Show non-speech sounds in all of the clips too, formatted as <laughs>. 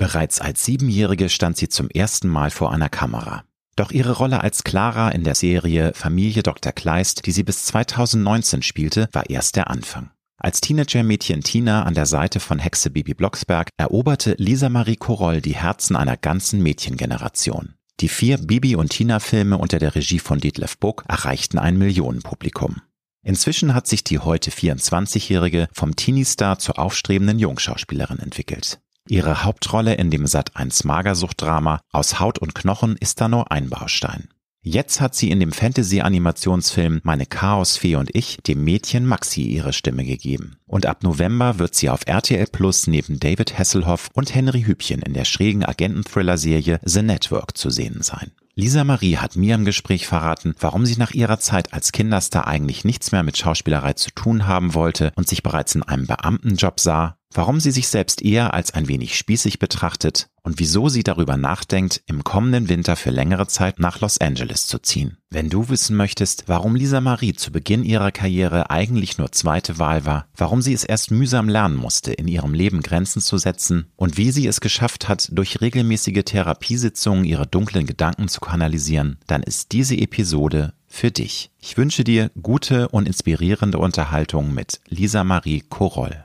Bereits als Siebenjährige stand sie zum ersten Mal vor einer Kamera. Doch ihre Rolle als Clara in der Serie Familie Dr. Kleist, die sie bis 2019 spielte, war erst der Anfang. Als Teenager-Mädchen Tina an der Seite von Hexe Bibi Blocksberg eroberte Lisa Marie Koroll die Herzen einer ganzen Mädchengeneration. Die vier Bibi und Tina-Filme unter der Regie von Detlef Buck erreichten ein Millionenpublikum. Inzwischen hat sich die heute 24-Jährige vom Teenie-Star zur aufstrebenden Jungschauspielerin entwickelt. Ihre Hauptrolle in dem Sat1 Magersucht-Drama Aus Haut und Knochen ist da nur ein Baustein. Jetzt hat sie in dem Fantasy-Animationsfilm Meine Chaosfee und ich dem Mädchen Maxi ihre Stimme gegeben. Und ab November wird sie auf RTL Plus neben David Hasselhoff und Henry Hübchen in der schrägen Agenten-Thriller-Serie The Network zu sehen sein. Lisa Marie hat mir im Gespräch verraten, warum sie nach ihrer Zeit als Kinderstar eigentlich nichts mehr mit Schauspielerei zu tun haben wollte und sich bereits in einem Beamtenjob sah, warum sie sich selbst eher als ein wenig spießig betrachtet und wieso sie darüber nachdenkt, im kommenden Winter für längere Zeit nach Los Angeles zu ziehen. Wenn du wissen möchtest, warum Lisa Marie zu Beginn ihrer Karriere eigentlich nur zweite Wahl war, warum sie es erst mühsam lernen musste, in ihrem Leben Grenzen zu setzen und wie sie es geschafft hat, durch regelmäßige Therapiesitzungen ihre dunklen Gedanken zu kanalisieren, dann ist diese Episode für dich. Ich wünsche dir gute und inspirierende Unterhaltung mit Lisa Marie Koroll.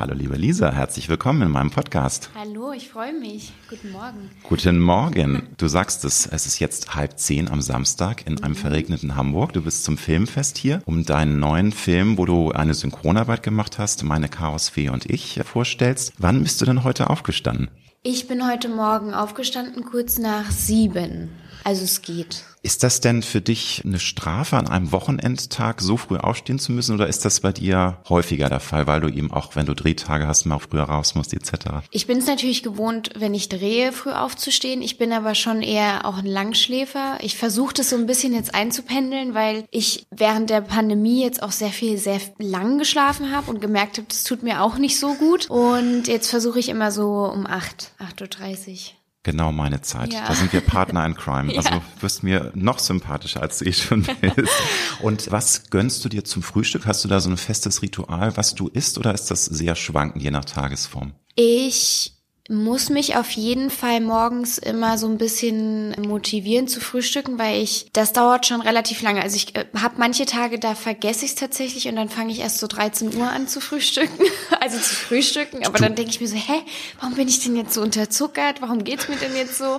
Hallo liebe Lisa, herzlich willkommen in meinem Podcast. Hallo, ich freue mich. Guten Morgen. Guten Morgen. Du sagst es, es ist jetzt halb zehn am Samstag in einem mhm. verregneten Hamburg. Du bist zum Filmfest hier, um deinen neuen Film, wo du eine Synchronarbeit gemacht hast, Meine Chaosfee und ich, vorstellst. Wann bist du denn heute aufgestanden? Ich bin heute Morgen aufgestanden, kurz nach sieben. Also es geht. Ist das denn für dich eine Strafe, an einem Wochenendtag so früh aufstehen zu müssen oder ist das bei dir häufiger der Fall, weil du eben auch, wenn du Drehtage hast, mal früher raus musst etc.? Ich bin es natürlich gewohnt, wenn ich drehe, früh aufzustehen. Ich bin aber schon eher auch ein Langschläfer. Ich versuche das so ein bisschen jetzt einzupendeln, weil ich während der Pandemie jetzt auch sehr viel, sehr lang geschlafen habe und gemerkt habe, das tut mir auch nicht so gut. Und jetzt versuche ich immer so um acht, acht Uhr. Genau meine Zeit. Ja. Da sind wir Partner in <laughs> Crime. Also ja. wirst mir noch sympathischer, als du eh schon bist. <laughs> Und was gönnst du dir zum Frühstück? Hast du da so ein festes Ritual, was du isst, oder ist das sehr schwankend, je nach Tagesform? Ich muss mich auf jeden Fall morgens immer so ein bisschen motivieren zu frühstücken, weil ich, das dauert schon relativ lange. Also ich äh, habe manche Tage, da vergesse ich es tatsächlich und dann fange ich erst so 13 Uhr an zu frühstücken, <laughs> also zu frühstücken. Aber dann denke ich mir so, hä, warum bin ich denn jetzt so unterzuckert? Warum geht's mir denn jetzt so?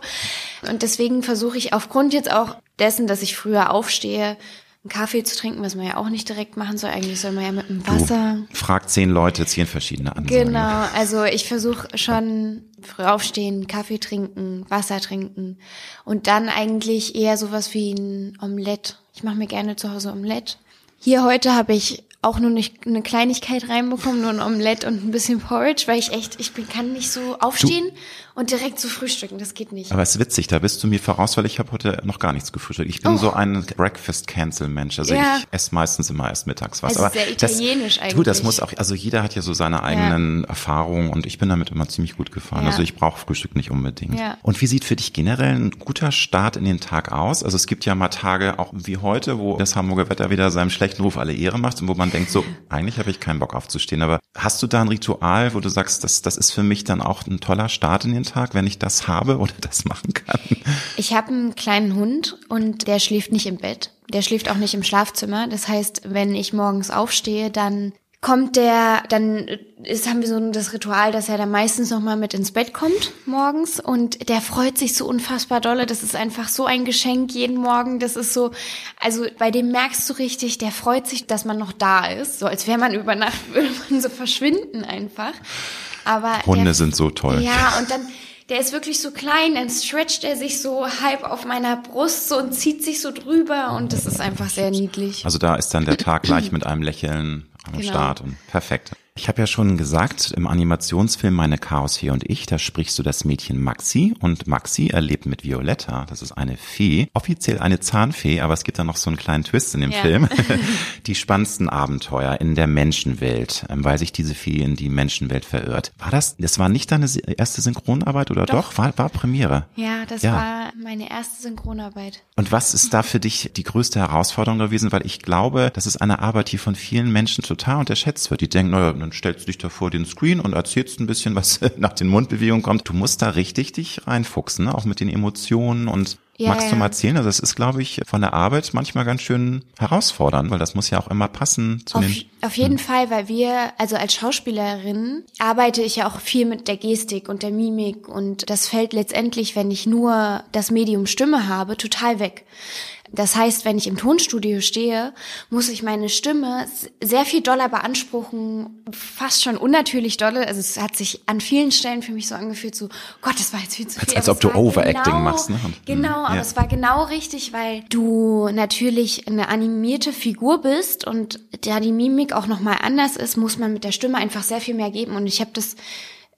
Und deswegen versuche ich aufgrund jetzt auch dessen, dass ich früher aufstehe, einen Kaffee zu trinken, was man ja auch nicht direkt machen soll. Eigentlich soll man ja mit dem Wasser. Du fragt zehn Leute, zehn verschiedene Ansagen. Genau, also ich versuche schon früh aufstehen, Kaffee trinken, Wasser trinken und dann eigentlich eher sowas wie ein Omelett. Ich mache mir gerne zu Hause Omelett. Hier heute habe ich auch nur nicht eine Kleinigkeit reinbekommen, nur ein Omelett und ein bisschen Porridge, weil ich echt, ich bin, kann nicht so aufstehen du, und direkt zu frühstücken, das geht nicht. Aber es ist witzig, da bist du mir voraus, weil ich habe heute noch gar nichts gefrühstückt. Ich bin oh. so ein Breakfast-Cancel-Mensch, also ja. ich esse meistens immer erst mittags was. Also Aber sehr italienisch das, eigentlich. Du, das muss auch, also jeder hat ja so seine eigenen ja. Erfahrungen und ich bin damit immer ziemlich gut gefahren. Ja. Also ich brauche Frühstück nicht unbedingt. Ja. Und wie sieht für dich generell ein guter Start in den Tag aus? Also es gibt ja mal Tage, auch wie heute, wo das Hamburger Wetter wieder seinem schlechten Ruf alle Ehre macht und wo man denkt so, <laughs> eigentlich habe ich keinen Bock aufzustehen. Aber hast du da ein Ritual, wo du sagst, das, das ist für mich dann auch ein toller Start in den Tag, wenn ich das habe oder das machen kann? Ich habe einen kleinen Hund und der schläft nicht im Bett. Der schläft auch nicht im Schlafzimmer. Das heißt, wenn ich morgens aufstehe, dann kommt der, dann ist, haben wir so das Ritual, dass er dann meistens nochmal mit ins Bett kommt morgens und der freut sich so unfassbar dolle. Das ist einfach so ein Geschenk jeden Morgen. Das ist so, also bei dem merkst du richtig, der freut sich, dass man noch da ist. So als wäre man über Nacht, <laughs> würde man so verschwinden einfach. Aber Hunde der, sind so toll. Ja, und dann, der ist wirklich so klein, dann stretcht er sich so halb auf meiner Brust so und zieht sich so drüber und das ist einfach sehr niedlich. Also da ist dann der Tag gleich mit einem Lächeln am genau. Start und perfekt. Ich habe ja schon gesagt, im Animationsfilm Meine Chaos Fee und ich, da sprichst du das Mädchen Maxi und Maxi erlebt mit Violetta, das ist eine Fee, offiziell eine Zahnfee, aber es gibt da noch so einen kleinen Twist in dem ja. Film, <laughs> die spannendsten Abenteuer in der Menschenwelt, ähm, weil sich diese Fee in die Menschenwelt verirrt. War das, das war nicht deine erste Synchronarbeit oder doch? doch? War, war Premiere? Ja, das ja. war meine erste Synchronarbeit. Und was ist da für dich die größte Herausforderung gewesen? Weil ich glaube, das ist eine Arbeit, die von vielen Menschen total unterschätzt wird. Die denken, dann stellst du dich da vor den Screen und erzählst ein bisschen, was <laughs> nach den Mundbewegungen kommt. Du musst da richtig dich reinfuchsen, ne? auch mit den Emotionen und ja, Magst ja. du mal erzählen? Also das ist, glaube ich, von der Arbeit manchmal ganz schön herausfordernd, weil das muss ja auch immer passen zu auf, den. Auf jeden hm. Fall, weil wir, also als Schauspielerin arbeite ich ja auch viel mit der Gestik und der Mimik und das fällt letztendlich, wenn ich nur das Medium Stimme habe, total weg. Das heißt, wenn ich im Tonstudio stehe, muss ich meine Stimme sehr viel doller beanspruchen, fast schon unnatürlich dolle. Also es hat sich an vielen Stellen für mich so angefühlt, so Gott, das war jetzt viel zu viel. Als, als ob du Overacting genau, machst. Ne? genau, aber ja. es war genau richtig, weil du natürlich eine animierte Figur bist und da die Mimik auch nochmal anders ist, muss man mit der Stimme einfach sehr viel mehr geben. Und ich habe das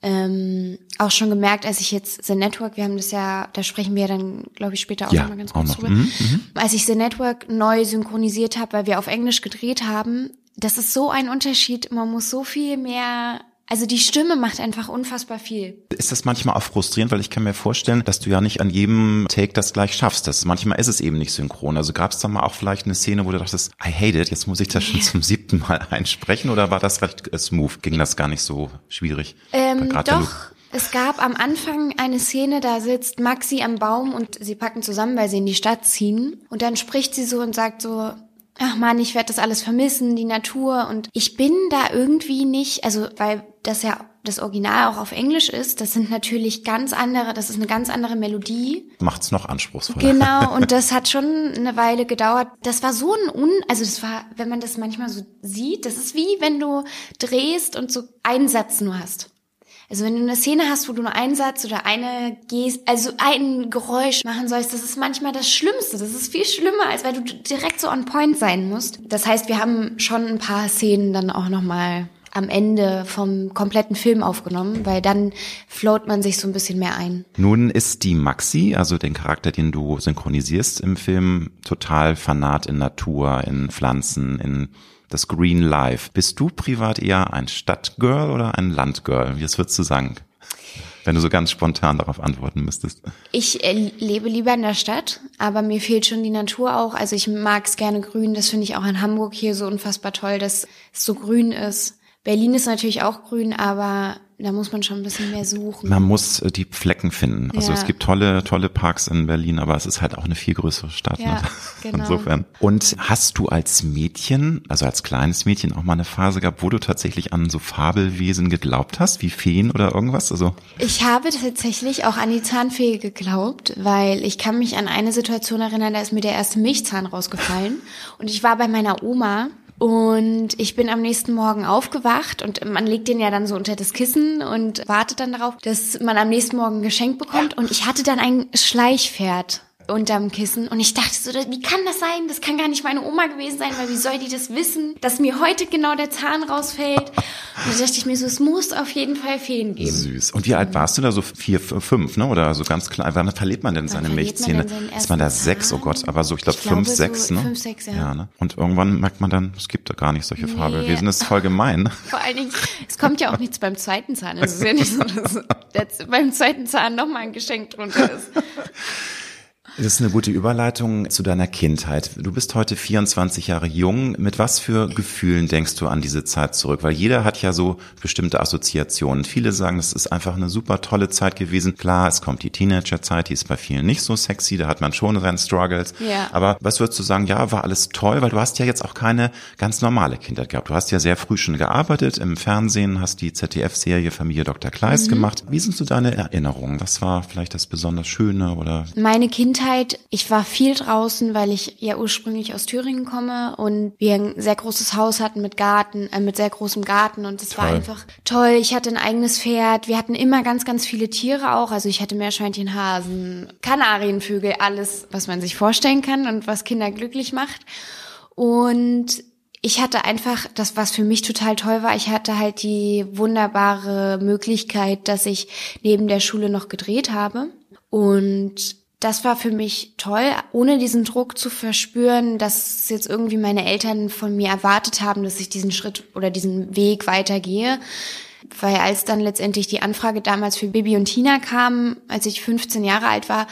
ähm, auch schon gemerkt, als ich jetzt The Network, wir haben das ja, da sprechen wir dann, glaube ich, später auch ja, nochmal ganz kurz drüber. Mhm, mhm, als ich The Network neu synchronisiert habe, weil wir auf Englisch gedreht haben, das ist so ein Unterschied. Man muss so viel mehr also die Stimme macht einfach unfassbar viel. Ist das manchmal auch frustrierend, weil ich kann mir vorstellen, dass du ja nicht an jedem Take das gleich schaffst. Das, manchmal ist es eben nicht synchron. Also gab es da mal auch vielleicht eine Szene, wo du dachtest, I hate it, jetzt muss ich das schon zum siebten Mal <laughs> einsprechen oder war das recht äh, smooth? Ging das gar nicht so schwierig? Ähm, doch. Es gab am Anfang eine Szene, da sitzt Maxi am Baum und sie packen zusammen, weil sie in die Stadt ziehen. Und dann spricht sie so und sagt so, ach man, ich werde das alles vermissen, die Natur. Und ich bin da irgendwie nicht, also weil das ja das Original auch auf Englisch ist, das sind natürlich ganz andere, das ist eine ganz andere Melodie. Macht's noch anspruchsvoller. Genau, <laughs> und das hat schon eine Weile gedauert. Das war so ein Un, also das war, wenn man das manchmal so sieht, das ist wie wenn du drehst und so einen Satz nur hast. Also wenn du eine Szene hast, wo du nur einen Satz oder eine Gest, also ein Geräusch machen sollst, das ist manchmal das Schlimmste. Das ist viel schlimmer, als weil du direkt so on point sein musst. Das heißt, wir haben schon ein paar Szenen dann auch nochmal am Ende vom kompletten Film aufgenommen, weil dann float man sich so ein bisschen mehr ein. Nun ist die Maxi, also den Charakter, den du synchronisierst im Film, total fanat in Natur, in Pflanzen, in das Green Life. Bist du privat eher ein Stadtgirl oder ein Landgirl? Wie würdest du sagen? Wenn du so ganz spontan darauf antworten müsstest. Ich äh, lebe lieber in der Stadt, aber mir fehlt schon die Natur auch. Also ich mag es gerne grün. Das finde ich auch in Hamburg hier so unfassbar toll, dass es so grün ist. Berlin ist natürlich auch grün, aber da muss man schon ein bisschen mehr suchen. Man muss äh, die Flecken finden. Also ja. es gibt tolle, tolle Parks in Berlin, aber es ist halt auch eine viel größere Stadt. Ja, ne? <laughs> genau. Insofern. Und hast du als Mädchen, also als kleines Mädchen auch mal eine Phase gehabt, wo du tatsächlich an so Fabelwesen geglaubt hast, wie Feen oder irgendwas? Also ich habe tatsächlich auch an die Zahnfee geglaubt, weil ich kann mich an eine Situation erinnern, da ist mir der erste Milchzahn rausgefallen und ich war bei meiner Oma und ich bin am nächsten Morgen aufgewacht und man legt den ja dann so unter das Kissen und wartet dann darauf, dass man am nächsten Morgen ein Geschenk bekommt. Und ich hatte dann ein Schleichpferd unterm Kissen und ich dachte so, wie kann das sein? Das kann gar nicht meine Oma gewesen sein, weil wie soll die das wissen, dass mir heute genau der Zahn rausfällt? Und da dachte ich mir so, es muss auf jeden Fall Feen geben. Süß. Und wie alt warst du da? So vier, fünf, ne? Oder so ganz klein? Wann verliert man denn seine Milchzähne? Ist man da sechs? Oh Gott, aber so, ich glaube fünf, glaube, sechs, so ne? Fünf, sechs, ja. ja ne? Und irgendwann merkt man dann, es gibt da gar nicht solche nee. Fabelwesen. Das ist voll gemein. <laughs> Vor allen Dingen, es kommt ja auch nichts beim zweiten Zahn. Es ist ja nicht so, dass <laughs> beim zweiten Zahn nochmal ein Geschenk drunter ist. Das ist eine gute Überleitung zu deiner Kindheit. Du bist heute 24 Jahre jung. Mit was für Gefühlen denkst du an diese Zeit zurück? Weil jeder hat ja so bestimmte Assoziationen. Viele sagen, es ist einfach eine super tolle Zeit gewesen. Klar, es kommt die Teenagerzeit, die ist bei vielen nicht so sexy, da hat man schon seine Struggles. Ja. Aber was würdest du sagen, ja, war alles toll, weil du hast ja jetzt auch keine ganz normale Kindheit gehabt. Du hast ja sehr früh schon gearbeitet im Fernsehen, hast die ZDF-Serie Familie Dr. Kleist mhm. gemacht. Wie sind so deine Erinnerungen? Was war vielleicht das besonders Schöne oder? Meine Kindheit Kindheit, ich war viel draußen, weil ich ja ursprünglich aus Thüringen komme und wir ein sehr großes Haus hatten mit Garten, äh, mit sehr großem Garten und es war einfach toll. Ich hatte ein eigenes Pferd. Wir hatten immer ganz, ganz viele Tiere auch. Also ich hatte Meerschweinchen, Hasen, Kanarienvögel, alles, was man sich vorstellen kann und was Kinder glücklich macht. Und ich hatte einfach, das was für mich total toll war, ich hatte halt die wunderbare Möglichkeit, dass ich neben der Schule noch gedreht habe. Und das war für mich toll, ohne diesen Druck zu verspüren, dass jetzt irgendwie meine Eltern von mir erwartet haben, dass ich diesen Schritt oder diesen Weg weitergehe. Weil als dann letztendlich die Anfrage damals für Bibi und Tina kam, als ich 15 Jahre alt war,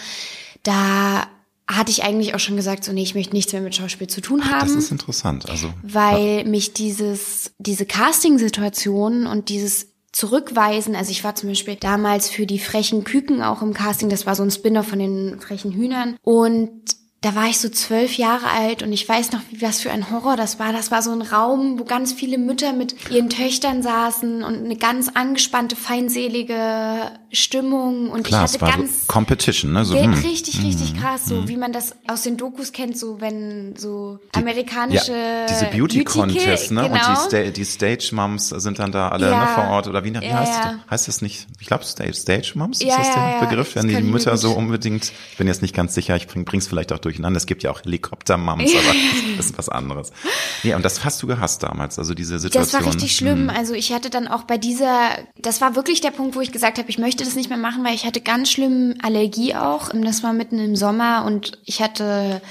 da hatte ich eigentlich auch schon gesagt, so nee, ich möchte nichts mehr mit Schauspiel zu tun haben. Das ist interessant, also weil mich dieses diese Casting-Situation und dieses Zurückweisen, also ich war zum Beispiel damals für die frechen Küken auch im Casting, das war so ein Spinner von den frechen Hühnern. Und da war ich so zwölf Jahre alt und ich weiß noch, wie was für ein Horror das war. Das war so ein Raum, wo ganz viele Mütter mit ihren Töchtern saßen und eine ganz angespannte, feindselige Stimmung und Klar, ich hatte es war ganz so Competition, ne? So, Ja, hm. richtig, richtig krass, so wie man das aus den Dokus kennt, so wenn so amerikanische ja, diese Beauty Contest, ne? genau. Und die, Sta die Stage Moms sind dann da alle Ja. ne, vor Ort oder wie, wie Ja, heißt ja. heißt das nicht? Ich glaube Stage Stage Moms Ja, ist das der ja, ja. Begriff, wenn Das die Mütter so unbedingt. Ich bin jetzt nicht ganz sicher, ich bring, bring's vielleicht auch durcheinander. Es gibt ja auch Helikopter Moms, aber <laughs> das ist was anderes. Nee, und das hast du gehasst damals, also diese Situation. Das war richtig schlimm. Hm. Also ich hatte dann auch bei dieser, das war wirklich der Punkt, wo ich gesagt habe, ich möchte das nicht mehr machen, weil ich hatte ganz schlimm Allergie auch. Das war mitten im Sommer und ich hatte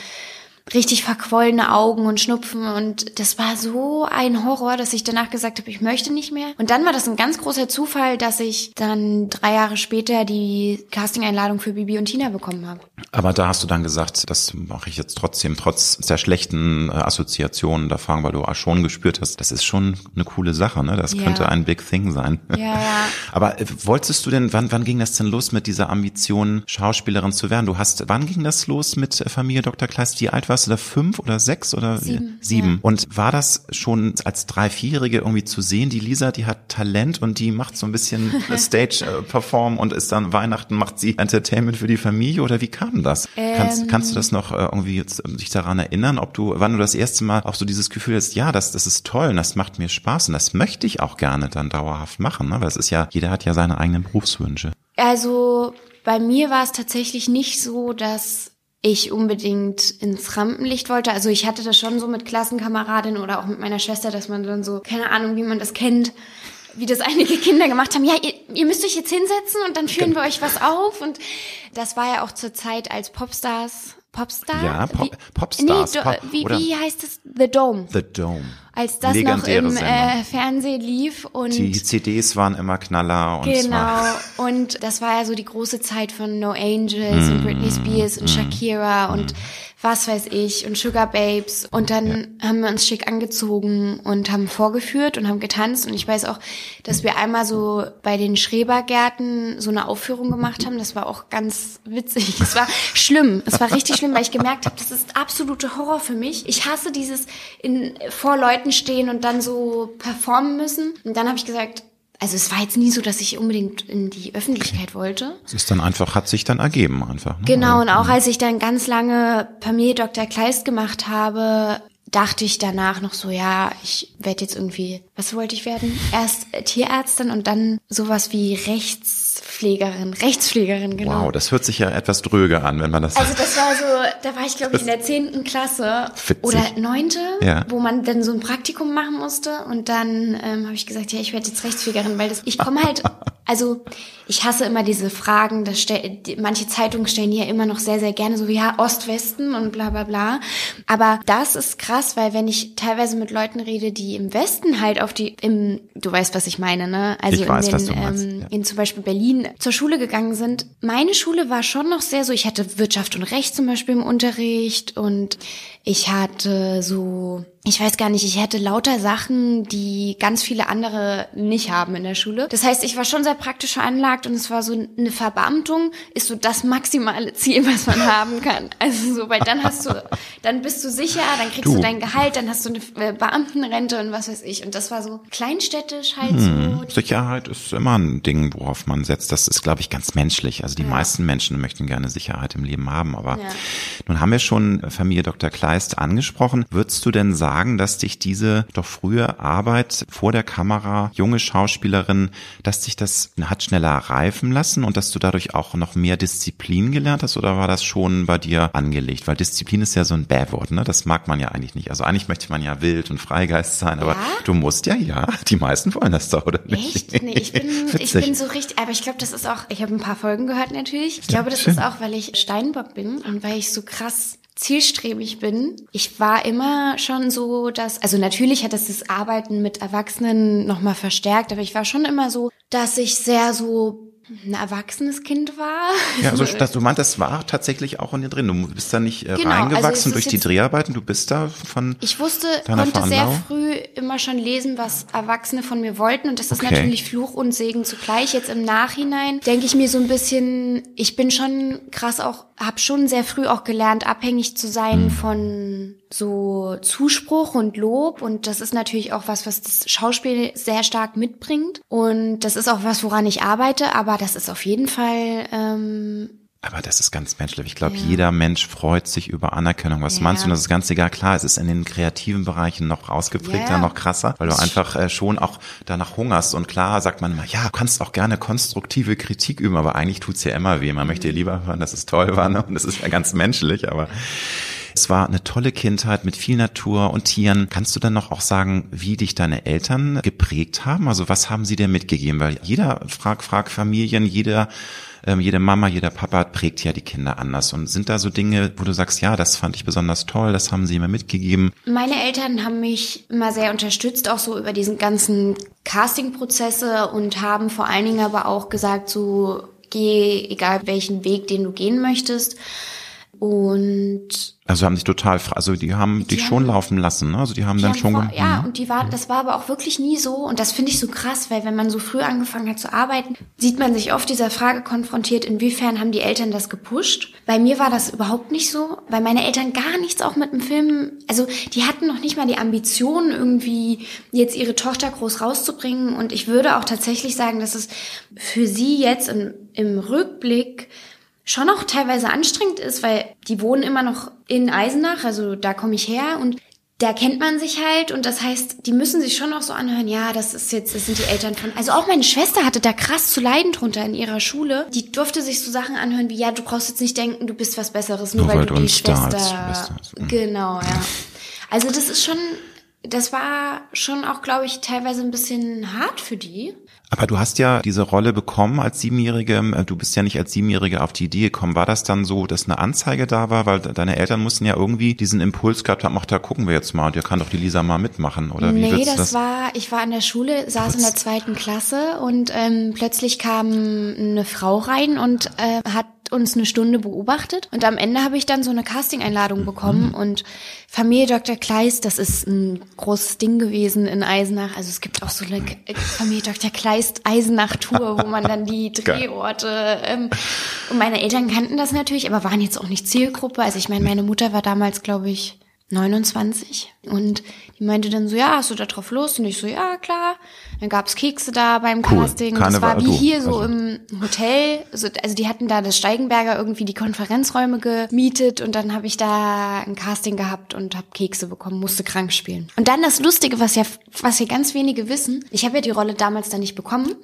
richtig verquollene Augen und Schnupfen und das war so ein Horror, dass ich danach gesagt habe, ich möchte nicht mehr. Und dann war das ein ganz großer Zufall, dass ich dann drei Jahre später die Casting-Einladung für Bibi und Tina bekommen habe. Aber da hast du dann gesagt, das mache ich jetzt trotzdem, trotz der schlechten äh, Assoziationen und Erfahrungen, weil du auch schon gespürt hast, das ist schon eine coole Sache, ne? Das Ja. könnte ein Big Thing sein. Ja, ja. <laughs> Aber äh, wolltest du denn, wann, wann ging das denn los mit dieser Ambition, Schauspielerin zu werden? Du hast, wann ging das los mit äh, Familie Dr. Kleist? Wie alt warst du da? Fünf oder sechs oder? Sieben, Sieben. ja. Und war das schon als drei, vierjährige irgendwie zu sehen? Die Lisa, die hat Talent und die macht so ein bisschen äh, <laughs> Stage äh, Perform und ist dann Weihnachten macht sie Entertainment für die Familie oder wie kam das? kannst, kannst du das noch äh, irgendwie jetzt, ähm, dich daran erinnern, ob du, wann du das erste Mal auch so dieses Gefühl hast, ja, das, das ist toll und das macht mir Spaß und das möchte ich auch gerne dann dauerhaft machen, ne? Weil es ist ja, jeder hat ja seine eigenen Berufswünsche. Also bei mir war es tatsächlich nicht so, dass ich unbedingt ins Rampenlicht wollte. Also ich hatte das schon so mit Klassenkameradinnen oder auch mit meiner Schwester, dass man dann so, keine Ahnung, wie man das kennt, wie das einige Kinder gemacht haben. Ja, ihr, ihr müsst euch jetzt hinsetzen und dann führen wir euch was auf. Und das war ja auch zur Zeit als Popstars. Popstar? Ja, Pop- Wie- Popstars, Nee, Pop- wie, oder- wie heißt es? The Dome. The Dome. Als das Legendäre noch im äh, Fernsehen lief und Die CDs waren immer Knaller und Genau. <laughs> Und das war ja so die große Zeit von No Angels und Britney Spears und Shakira und was weiß ich und Sugar Babes. Und dann haben wir uns schick angezogen und haben vorgeführt und haben getanzt. Und ich weiß auch, dass wir einmal so bei den Schrebergärten so eine Aufführung gemacht haben. Das war auch ganz witzig. <laughs> Es war schlimm. Es war richtig schlimm, weil ich gemerkt habe, das ist absolute Horror für mich. Ich hasse dieses in, vor Leuten stehen und dann so performen müssen. Und dann habe ich gesagt, also es war jetzt nie so, dass ich unbedingt in die Öffentlichkeit wollte. es ist dann einfach, hat sich dann ergeben einfach. Ne? Genau, und auch als ich dann ganz lange Familie Dr. Kleist gemacht habe, dachte ich danach noch so, ja, ich werde jetzt irgendwie, was wollte ich werden? Erst äh, Tierärztin und dann sowas wie Rechtspflegerin, Rechtspflegerin, genau. Wow, das hört sich ja etwas dröge an, wenn man das Also das war so, da war ich glaube ich in der zehnten Klasse Witzig. oder neunte, Ja. wo man dann so ein Praktikum machen musste und dann ähm, habe ich gesagt, ja, ich werde jetzt Rechtspflegerin, weil das, ich komme halt, <laughs> also ich hasse immer diese Fragen, das stell, manche Zeitungen stellen ja immer noch sehr, sehr gerne so wie ja Ost-Westen und bla bla bla. Aber das ist krass, weil wenn ich teilweise mit Leuten rede, die im Westen halt auf die, im, du weißt, was ich meine, ne? Also Ich weiß, in was den, du meinst, ähm, ja. in zum Beispiel Berlin zur Schule gegangen sind. Meine Schule war schon noch sehr so, ich hatte Wirtschaft und Recht zum Beispiel im Unterricht und ich hatte so, ich weiß gar nicht, ich hatte lauter Sachen, die ganz viele andere nicht haben in der Schule. Das heißt, ich war schon sehr praktisch veranlagt und es war so eine Verbeamtung, ist so das maximale <laughs> Ziel, was man haben kann. Also so, weil dann hast du, dann bist du sicher, dann kriegst du, Du. dein Gehalt, dann hast du eine Beamtenrente und was weiß ich. Und das war so kleinstädtisch halt Hm. so. Sicherheit ist immer ein Ding, worauf man setzt. Das ist, glaube ich, ganz menschlich. Also die meisten Menschen möchten gerne Sicherheit im Leben haben. Aber Ja. nun haben wir schon Familie Dr. Kleist angesprochen. Würdest du denn sagen, dass dich diese doch frühe Arbeit vor der Kamera, junge Schauspielerin, dass dich das hat schneller reifen lassen und dass du dadurch auch noch mehr Disziplin gelernt hast oder war das schon bei dir angelegt? Weil Disziplin ist ja so ein Bärwort, ne? Das mag man ja eigentlich nicht. Also eigentlich möchte man ja wild und Freigeist sein, aber ja? du musst ja, ja, die meisten wollen das doch, oder nicht? Echt? Nee, ich bin, ich bin so richtig, aber ich glaube, das ist auch, ich habe ein paar Folgen gehört natürlich. Ich glaube, das schön. ist auch, weil ich Steinbock bin und weil ich so krass zielstrebig bin. Ich war immer schon so, dass, also natürlich hat das das Arbeiten mit Erwachsenen nochmal verstärkt, aber ich war schon immer so, dass ich sehr so ein erwachsenes Kind war. Ja, also <laughs> dass du meintest, das war tatsächlich auch in dir drin. Du bist da nicht äh, genau, also reingewachsen also durch die Dreharbeiten, du bist da von Ich wusste, konnte sehr früh immer schon lesen, was Erwachsene von mir wollten und das ist okay. natürlich Fluch und Segen zugleich. Jetzt im Nachhinein denke ich mir so ein bisschen, ich bin schon krass auch, habe schon sehr früh auch gelernt, abhängig zu sein hm. von so Zuspruch und Lob und das ist natürlich auch was, was das Schauspiel sehr stark mitbringt und das ist auch was, woran ich arbeite, aber das ist auf jeden Fall ähm, aber das ist ganz menschlich. Ich glaube, ja. jeder Mensch freut sich über Anerkennung. Was ja. meinst du? Und das ist ganz egal. Klar, es ist in den kreativen Bereichen noch ausgeprägter, ja. noch krasser, weil du einfach äh, schon auch danach hungerst. Und klar sagt man immer, ja, du kannst auch gerne konstruktive Kritik üben, aber eigentlich tut's ja immer weh. Man möchte ja lieber hören, dass es toll war, ne? Und das ist ja ganz menschlich, aber es war eine tolle Kindheit mit viel Natur und Tieren. Kannst du dann noch auch sagen, wie dich deine Eltern geprägt haben? Also was haben sie dir mitgegeben? Weil jeder frag, frag Familien, jeder ähm, jede Mama, jeder Papa prägt ja die Kinder anders. Und sind da so Dinge, wo du sagst, ja, das fand ich besonders toll, das haben sie mir mitgegeben? Meine Eltern haben mich immer sehr unterstützt, auch so über diesen ganzen Casting-Prozesse und haben vor allen Dingen aber auch gesagt, so geh, egal welchen Weg, den du gehen möchtest. Und also haben sich total, also die haben die dich haben, schon laufen lassen, ne? Also die haben die dann haben schon. Vor, ja, mhm. und die war, das war aber auch wirklich nie so. Und das finde ich so krass, weil wenn man so früh angefangen hat zu arbeiten, sieht man sich oft dieser Frage konfrontiert, inwiefern haben die Eltern das gepusht? Bei mir war das überhaupt nicht so, weil meine Eltern gar nichts auch mit dem Film, also die hatten noch nicht mal die Ambition, irgendwie jetzt ihre Tochter groß rauszubringen. Und ich würde auch tatsächlich sagen, dass es für sie jetzt im, im Rückblick schon auch teilweise anstrengend ist, weil die wohnen immer noch in Eisenach, also da komme ich her und da kennt man sich halt und das heißt, die müssen sich schon auch so anhören, ja, das ist jetzt, das sind die Eltern von. Also auch meine Schwester hatte da krass zu leiden drunter in ihrer Schule. Die durfte sich so Sachen anhören wie, ja, du brauchst jetzt nicht denken, du bist was Besseres, nur, nur weil, weil, du die Schwester. Schwester mhm. Genau, ja. Also das ist schon, das war schon auch, glaube ich, teilweise ein bisschen hart für die. Aber du hast ja diese Rolle bekommen als Siebenjährige. Äh, du bist ja nicht als Siebenjährige auf die Idee gekommen. War das dann so, dass eine Anzeige da war? Weil deine Eltern mussten ja irgendwie diesen Impuls gehabt haben, ach, da gucken wir jetzt mal und ihr kann doch die Lisa mal mitmachen, oder wie Nee, das, das, war, ich war in der Schule, saß in der zweiten Klasse und ähm, plötzlich kam eine Frau rein und äh, hat uns eine Stunde beobachtet und am Ende habe ich dann so eine Casting-Einladung bekommen mhm. und Familie Dr. Kleist, das ist ein großes Ding gewesen in Eisenach. Also es gibt auch so eine Familie Dr. Kleist Eisenach-Tour, wo man dann die <laughs> Drehorte ähm, und meine Eltern kannten das natürlich, aber waren jetzt auch nicht Zielgruppe. Also ich meine, meine Mutter war damals, glaube ich, 29 und die meinte dann so, ja, hast du da drauf Lust? Und ich so, ja, klar. Dann gab's Kekse da beim cool. Casting. Keine das war wie du. hier so also. im Hotel. Also, also die hatten da das Steigenberger irgendwie die Konferenzräume gemietet und dann habe ich da ein Casting gehabt und habe Kekse bekommen, musste krank spielen. Und dann das Lustige, was ja, was ja ganz wenige wissen, ich habe ja die Rolle damals dann nicht bekommen,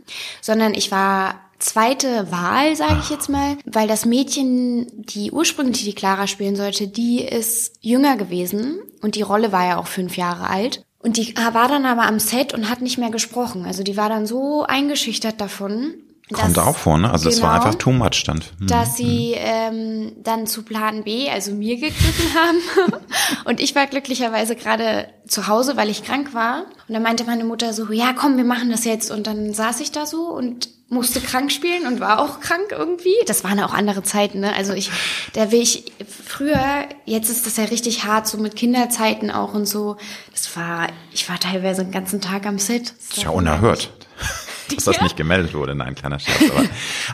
sondern ich war zweite Wahl, sage ich jetzt mal, weil das Mädchen, die ursprünglich die Clara spielen sollte, die ist jünger gewesen und die Rolle war ja auch fünf Jahre alt. Und die war dann aber am Set und hat nicht mehr gesprochen. Also die war dann so eingeschüchtert davon, Kommt auch vor, ne? Also es war genau. einfach too much stand. Mhm. Dass sie ähm, dann zu Plan B, also mir gegriffen haben. <laughs> und ich war glücklicherweise gerade zu Hause, weil ich krank war. Und dann meinte meine Mutter so, ja komm, wir machen das jetzt. Und dann saß ich da so und musste krank spielen und war auch krank irgendwie. Das waren auch andere Zeiten, ne? Also ich, der will ich früher, jetzt ist das ja richtig hart, so mit Kinderzeiten auch und so. Das war, ich war teilweise den ganzen Tag am Set. Das ist ja unerhört <laughs> dass das nicht gemeldet wurde. Nein, kleiner Scherz. Aber,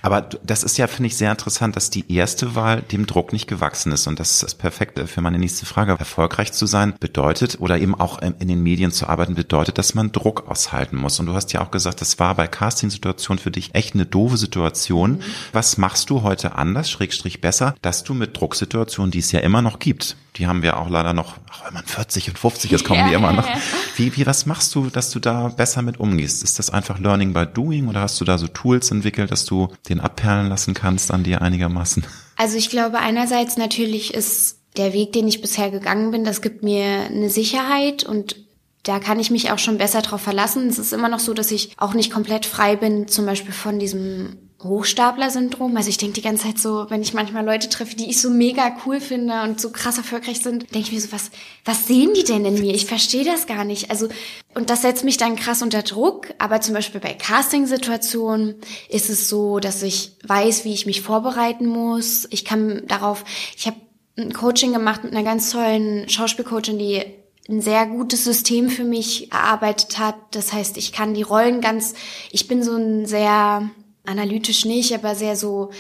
<laughs> aber das ist ja, finde ich, sehr interessant, dass die erste Wahl dem Druck nicht gewachsen ist. Und das ist perfekt für meine nächste Frage. Erfolgreich zu sein bedeutet oder eben auch in den Medien zu arbeiten bedeutet, dass man Druck aushalten muss. Und du hast ja auch gesagt, das war bei Casting-Situationen für dich echt eine doofe Situation. Mhm. Was machst du heute anders, schrägstrich besser, dass du mit Drucksituationen, die es ja immer noch gibt, Die haben wir auch leider noch, auch wenn man 40 und 50 ist, kommen Ja, die immer noch. Wie, wie, was machst du, dass du da besser mit umgehst? Ist das einfach Learning by Doing oder hast du da so Tools entwickelt, dass du den abperlen lassen kannst an dir einigermaßen? Also ich glaube, einerseits natürlich ist der Weg, den ich bisher gegangen bin, das gibt mir eine Sicherheit und da kann ich mich auch schon besser drauf verlassen. Es ist immer noch so, dass ich auch nicht komplett frei bin, zum Beispiel von diesem Hochstapler-Syndrom. Also ich denke die ganze Zeit so, wenn ich manchmal Leute treffe, die ich so mega cool finde und so krass erfolgreich sind, denke ich mir so, was, was sehen die denn in mir? Ich verstehe das gar nicht. Also, und das setzt mich dann krass unter Druck. Aber zum Beispiel bei Casting-Situationen ist es so, dass ich weiß, wie ich mich vorbereiten muss. Ich kann darauf, ich habe ein Coaching gemacht mit einer ganz tollen Schauspielcoachin, die ein sehr gutes System für mich erarbeitet hat. Das heißt, ich kann die Rollen ganz, ich bin so ein sehr analytisch nicht, aber sehr so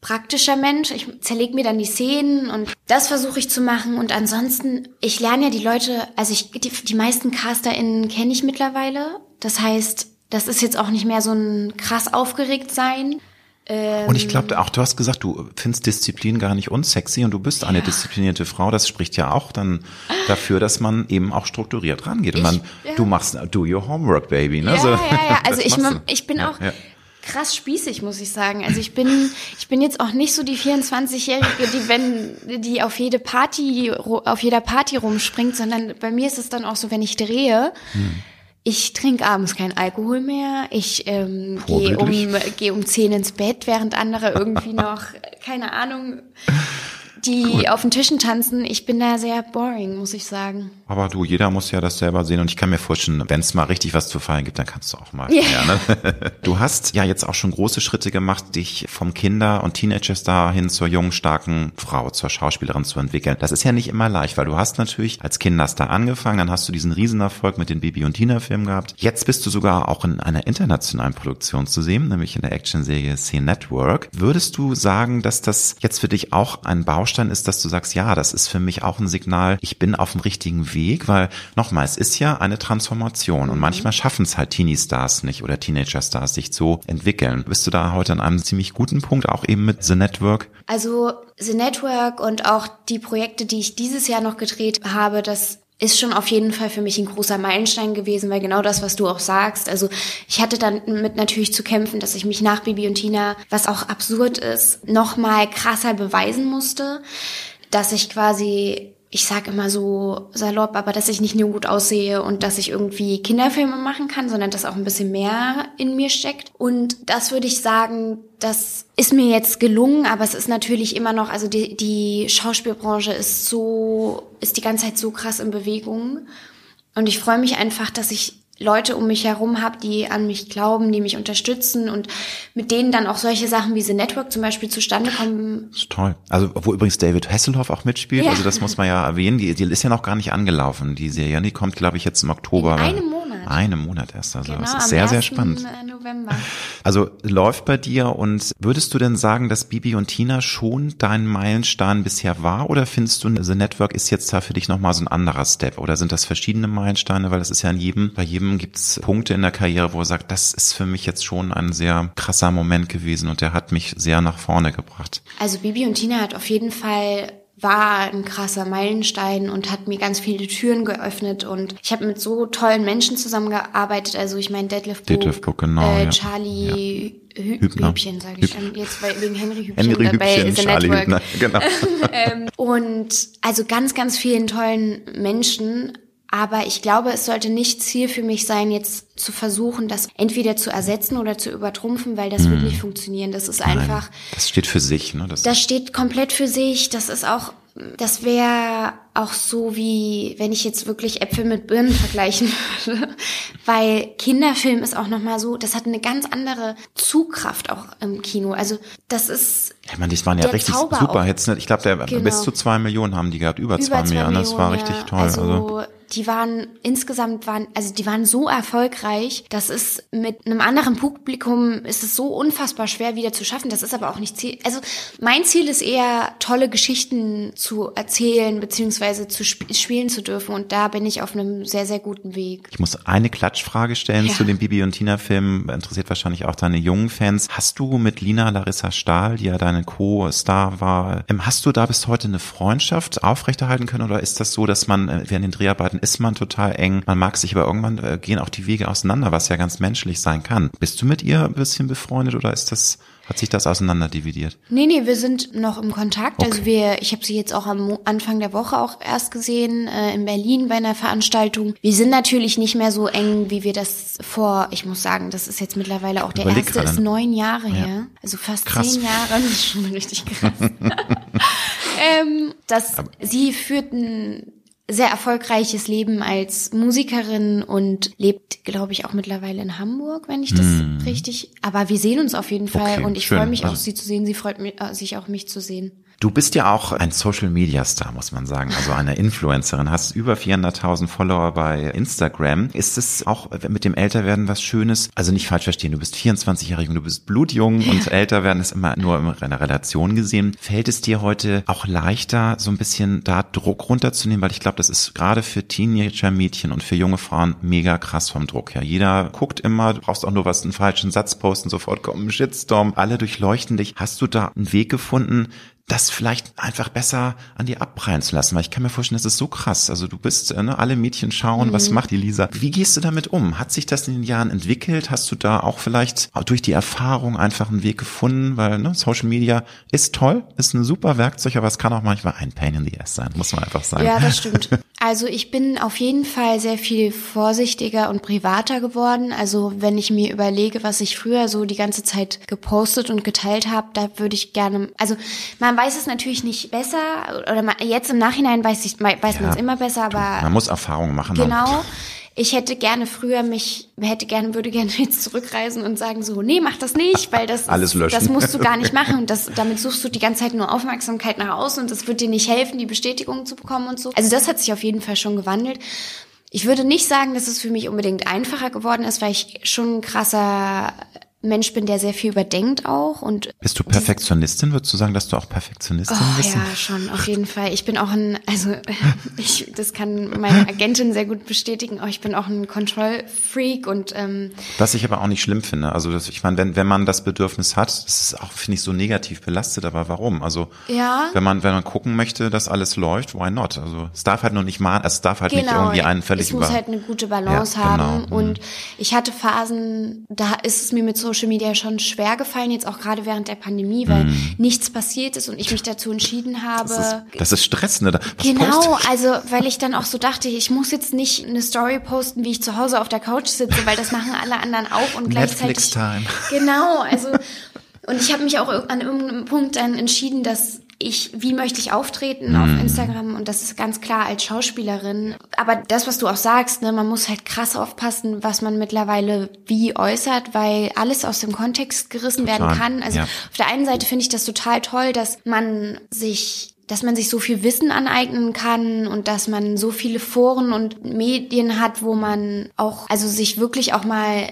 praktischer Mensch. Ich zerlege mir dann die Szenen und das versuche ich zu machen. Und ansonsten, ich lerne ja die Leute, also ich, die, die meisten CasterInnen kenne ich mittlerweile. Das heißt, das ist jetzt auch nicht mehr so ein krass aufgeregt sein. Und ich glaube auch, du hast gesagt, du findest Disziplin gar nicht unsexy und du bist eine disziplinierte Frau. Das spricht ja auch dann dafür, dass man eben auch strukturiert rangeht. Und man, ja. du machst, do your homework, baby. Ne? Ja, So, ja, ja. <laughs> Also ich, ich bin Ja, auch ja. Krass spießig, muss ich sagen. Also ich bin, ich bin jetzt auch nicht so die 24-Jährige, die wenn, die auf jede Party, auf jeder Party rumspringt, sondern bei mir ist es dann auch so, wenn ich drehe, Hm. ich trinke abends keinen Alkohol mehr. Ich ähm, gehe um, gehe um 10 ins Bett, während andere irgendwie noch, keine Ahnung, die auf den Tischen tanzen. Ich bin da sehr boring, muss ich sagen. Aber du, jeder muss ja das selber sehen und ich kann mir vorstellen, wenn es mal richtig was zu feiern gibt, dann kannst du auch mal Ja. feiern. Ne? <laughs> Du hast ja jetzt auch schon große Schritte gemacht, dich vom Kinder- und Teenager-Star hin zur jungen, starken Frau, zur Schauspielerin zu entwickeln. Das ist ja nicht immer leicht, weil du hast natürlich als Kinderstar angefangen, dann hast du diesen Riesenerfolg mit den Bibi und Tina-Filmen gehabt. Jetzt bist du sogar auch in einer internationalen Produktion zu sehen, nämlich in der Actionserie C Network. Würdest du sagen, dass das jetzt für dich auch ein Baustein ist, dass du sagst, ja, das ist für mich auch ein Signal, ich bin auf dem richtigen Weg, weil nochmal, es ist ja eine Transformation und manchmal schaffen es halt Teenie-Stars nicht oder Teenager-Stars sich zu entwickeln. Bist du da heute an einem ziemlich guten Punkt, auch eben mit The Network? Also The Network und auch die Projekte, die ich dieses Jahr noch gedreht habe, das ist schon auf jeden Fall für mich ein großer Meilenstein gewesen, weil genau das, was du auch sagst. Also ich hatte dann mit natürlich zu kämpfen, dass ich mich nach Bibi und Tina, was auch absurd ist, noch mal krasser beweisen musste, dass ich quasi ich sag immer so salopp, aber dass ich nicht nur gut aussehe und dass ich irgendwie Kinderfilme machen kann, sondern dass auch ein bisschen mehr in mir steckt. Und das würde ich sagen, das ist mir jetzt gelungen, aber es ist natürlich immer noch, also die, die Schauspielbranche ist so, ist die ganze Zeit so krass in Bewegung. Und ich freue mich einfach, dass ich Leute um mich herum habe, die an mich glauben, die mich unterstützen und mit denen dann auch solche Sachen wie The Network zum Beispiel zustande kommen. Das ist toll. Also, wo übrigens David Hasselhoff auch mitspielt, Ja. also das muss man ja erwähnen, die, die ist ja noch gar nicht angelaufen, die Serie, die kommt, glaube ich, jetzt im Oktober. In einem Monat. Einem Monat erst, also Genau, das ist am sehr, sehr 1. spannend. November. Also läuft bei dir und würdest du denn sagen, dass Bibi und Tina schon dein Meilenstein bisher war oder findest du, The Network ist jetzt da für dich nochmal so ein anderer Step oder sind das verschiedene Meilensteine, weil das ist ja in jedem, bei jedem gibt's Punkte in der Karriere, wo er sagt, das ist für mich jetzt schon ein sehr krasser Moment gewesen und der hat mich sehr nach vorne gebracht. Also Bibi und Tina hat auf jeden Fall war ein krasser Meilenstein und hat mir ganz viele Türen geöffnet und ich habe mit so tollen Menschen zusammengearbeitet. Also ich meine Detlef Book, Detlef Book, genau, äh, ja. Charlie Hü Hübner. Hübchen, sage ich Hüb- schon. Jetzt bei, wegen Henry Hübchen, Henry äh, bei Hübchen, The Charlie Network. Hübner, <laughs> genau. <laughs> ähm, und also ganz, ganz vielen tollen Menschen. Aber ich glaube, es sollte nicht Ziel für mich sein, jetzt zu versuchen, das entweder zu ersetzen oder zu übertrumpfen, weil das wird nicht funktionieren. Das ist einfach, Nein, das steht für sich, ne? Das, das steht komplett für sich. Das ist auch, das wäre auch so wie, wenn ich jetzt wirklich Äpfel mit Birnen <laughs> vergleichen würde. Weil Kinderfilm ist auch nochmal so, das hat eine ganz andere Zugkraft auch im Kino. Also das ist ich meine, die waren ja richtig Zauber super. Hits. ne? Ich glaube, Genau. bis zu zwei Millionen haben die gehabt, über, zwei über zwei Millionen. Das war Millionen, richtig toll. Also, Also, die waren insgesamt waren, also die waren so erfolgreich, das ist mit einem anderen Publikum ist es so unfassbar schwer wieder zu schaffen. Das ist aber auch nicht Ziel. Also mein Ziel ist eher tolle Geschichten zu erzählen beziehungsweise zu sp spielen zu dürfen und da bin ich auf einem sehr sehr guten Weg. Ich muss eine Klatschfrage stellen ja. zu dem Bibi und Tina Film. Interessiert wahrscheinlich auch deine jungen Fans. Hast du mit Lina Larissa Stahl, die ja deine Co-Star war, ähm, hast du da bis heute eine Freundschaft aufrechterhalten können oder ist das so, dass man äh, während den Dreharbeiten ist man total eng, man mag sich aber irgendwann äh, gehen auch die Wege auseinander, was ja ganz menschlich sein kann. Bist du mit ihr ein bisschen befreundet oder ist das hat sich das auseinanderdividiert? Nee, nee, wir sind noch im Kontakt. Also okay. Also wir, ich habe sie jetzt auch am Anfang der Woche auch erst gesehen, äh, in Berlin bei einer Veranstaltung. Wir sind natürlich nicht mehr so eng, wie wir das vor, ich muss sagen, das ist jetzt mittlerweile auch der Überleg erste, ist neun Jahre ja. her. Also fast krass. zehn Jahre, <laughs> das ist schon richtig krass. <laughs> ähm, dass Aber sie führten sehr erfolgreiches Leben als Musikerin und lebt, glaube ich, auch mittlerweile in Hamburg, wenn ich das hm. richtig. Aber wir sehen uns auf jeden Fall okay, und ich freue mich auch, also sie zu sehen. Sie freut mich, äh, sich auch mich zu sehen. Du bist ja auch ein Social Media Star, muss man sagen, also eine Influencerin, hast über 400.000 Follower bei Instagram. Ist es auch mit dem Älterwerden was Schönes? Also nicht falsch verstehen, du bist 24-jährig und du bist blutjung <laughs> und älter werden ist immer nur in einer Relation gesehen. Fällt es dir heute auch leichter, so ein bisschen da Druck runterzunehmen? Weil ich glaube, das ist gerade für Teenager-Mädchen und für junge Frauen mega krass vom Druck her. Jeder guckt immer, du brauchst auch nur was, einen falschen Satz posten, sofort kommt ein Shitstorm, alle durchleuchten dich. Hast du da einen Weg gefunden, das vielleicht einfach besser an dir abprallen zu lassen, weil ich kann mir vorstellen, das ist so krass. Also du bist, äh, ne, alle Mädchen schauen, mhm. was macht die Lisa? Wie gehst du damit um? Hat sich das in den Jahren entwickelt? Hast du da auch vielleicht durch die Erfahrung einfach einen Weg gefunden? Weil ne, Social Media ist toll, ist ein super Werkzeug, aber es kann auch manchmal ein Pain in the Ass sein, muss man einfach sagen. Ja, das <laughs> stimmt. Also ich bin auf jeden Fall sehr viel vorsichtiger und privater geworden. Also wenn ich mir überlege, was ich früher so die ganze Zeit gepostet und geteilt habe, da würde ich gerne, also man weiß es natürlich nicht besser oder man, jetzt im Nachhinein weiß, ich, weiß ja, man es immer besser, aber man muss Erfahrungen machen. Genau. Ich hätte gerne früher mich, hätte gerne, würde gerne <laughs> jetzt zurückreisen und sagen so, nee, mach das nicht, weil das, <laughs> Alles löschen. das musst du gar nicht <laughs> machen und das, damit suchst du die ganze Zeit nur Aufmerksamkeit nach außen und das wird dir nicht helfen, die Bestätigung zu bekommen und so. Also das hat sich auf jeden Fall schon gewandelt. Ich würde nicht sagen, dass es für mich unbedingt einfacher geworden ist, weil ich schon ein krasser Mensch bin, der sehr viel überdenkt auch und bist du Perfektionistin? Würdest du sagen, dass du auch Perfektionistin oh, bist? Ja, schon auf jeden Fall. Ich bin auch ein, also <laughs> ich, das kann meine Agentin sehr gut bestätigen. Oh, ich bin auch ein Control-Freak und ähm, was ich aber auch nicht schlimm finde. Also das, ich meine, wenn wenn man das Bedürfnis hat, das ist auch finde ich so negativ belastet. Aber warum? Also ja, wenn man wenn man gucken möchte, dass alles läuft, why not? Also es darf halt nur nicht mal, es darf halt genau, nicht irgendwie einen völlig es muss über. halt eine gute Balance ja, haben genau. und ich hatte Phasen, da ist es mir mit so Social Media schon schwer gefallen, jetzt auch gerade während der Pandemie, weil mm. nichts passiert ist und ich mich dazu entschieden habe. Das ist, das ist Stress, ne? Was genau, also weil ich dann auch so dachte, ich muss jetzt nicht eine Story posten, wie ich zu Hause auf der Couch sitze, weil das machen alle anderen auch und gleichzeitig. Netflix Time. Genau, also und ich habe mich auch an irgendeinem Punkt dann entschieden, dass ich, wie möchte ich auftreten auf mhm. Instagram und das ist ganz klar als Schauspielerin. Aber das, was du auch sagst, ne, man muss halt krass aufpassen, was man mittlerweile wie äußert, weil alles aus dem Kontext gerissen total. werden kann. Also ja. auf der einen Seite finde ich das total toll, dass man sich dass man sich so viel Wissen aneignen kann und dass man so viele Foren und Medien hat, wo man auch, also sich wirklich auch mal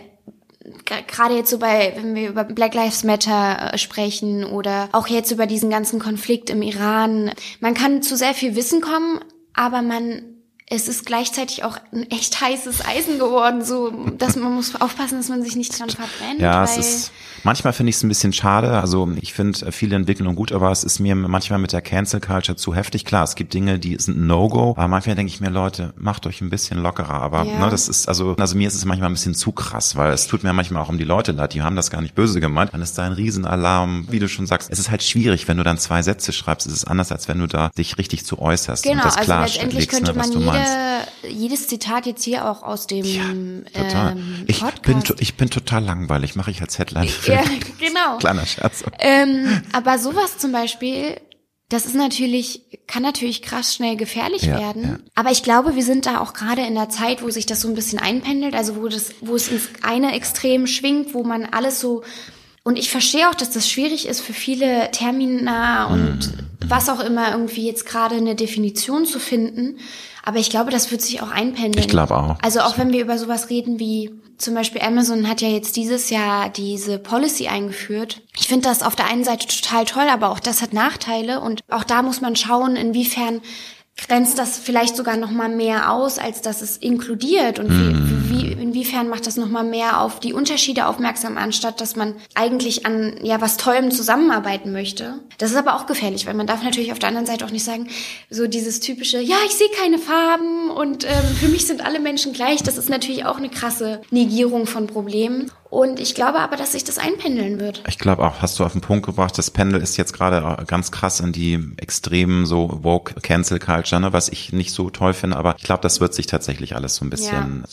gerade jetzt so bei, wenn wir über Black Lives Matter äh, sprechen oder auch jetzt über diesen ganzen Konflikt im Iran, man kann zu sehr viel Wissen kommen, aber man es ist gleichzeitig auch ein echt heißes Eisen geworden, so dass man muss aufpassen, dass man sich nicht dran verbrennt. Ja, es ist manchmal finde ich es ein bisschen schade. Also ich finde viele Entwicklungen gut, aber es ist mir manchmal mit der Cancel Culture zu heftig. Klar, es gibt Dinge, die sind No-Go, aber manchmal denke ich mir, Leute, macht euch ein bisschen lockerer. Aber ja. ne, das ist also, also mir ist es manchmal ein bisschen zu krass, weil es tut mir manchmal auch um die Leute leid. Die haben das gar nicht böse gemeint. Dann ist da ein Riesenalarm, wie du schon sagst. Es ist halt schwierig, wenn du dann zwei Sätze schreibst. Es ist anders, als wenn du da dich richtig zu äußerst genau, und das also klar letztendlich legst, könnte ne, was man du jede jedes Zitat jetzt hier auch aus dem ja, total. Ähm, ich bin ich bin total langweilig, mache ich als Headline. Ja, <laughs> genau. Kleiner Scherz. Ähm, aber sowas zum Beispiel, das ist natürlich, kann natürlich krass schnell gefährlich ja, werden. Ja. Aber ich glaube, wir sind da auch gerade in der Zeit, wo sich das so ein bisschen einpendelt, also wo das, wo es ins eine Extrem schwingt, wo man alles so Und ich verstehe auch, dass das schwierig ist für viele Termina und mhm. was auch immer irgendwie jetzt gerade eine Definition zu finden. Aber ich glaube, das wird sich auch einpendeln. Ich glaube auch. Also auch wenn wir über sowas reden wie zum Beispiel Amazon hat ja jetzt dieses Jahr diese Policy eingeführt. Ich finde das auf der einen Seite total toll, aber auch das hat Nachteile und auch da muss man schauen, inwiefern grenzt das vielleicht sogar noch mal mehr aus, als dass es inkludiert und wie, wie, inwiefern macht das noch mal mehr auf die Unterschiede aufmerksam, anstatt dass man eigentlich an ja was Tollem zusammenarbeiten möchte. Das ist aber auch gefährlich, weil man darf natürlich auf der anderen Seite auch nicht sagen, so dieses typische, ja, ich sehe keine Farben und ähm, für mich sind alle Menschen gleich. Das ist natürlich auch eine krasse Negierung von Problemen. Und ich glaube aber, dass sich das einpendeln wird. Ich glaube auch, hast du auf den Punkt gebracht, das Pendel ist jetzt gerade ganz krass in die extremen so woke Cancel Culture, ne, was ich nicht so toll finde, aber ich glaube, das wird sich tatsächlich alles so ein bisschen ja.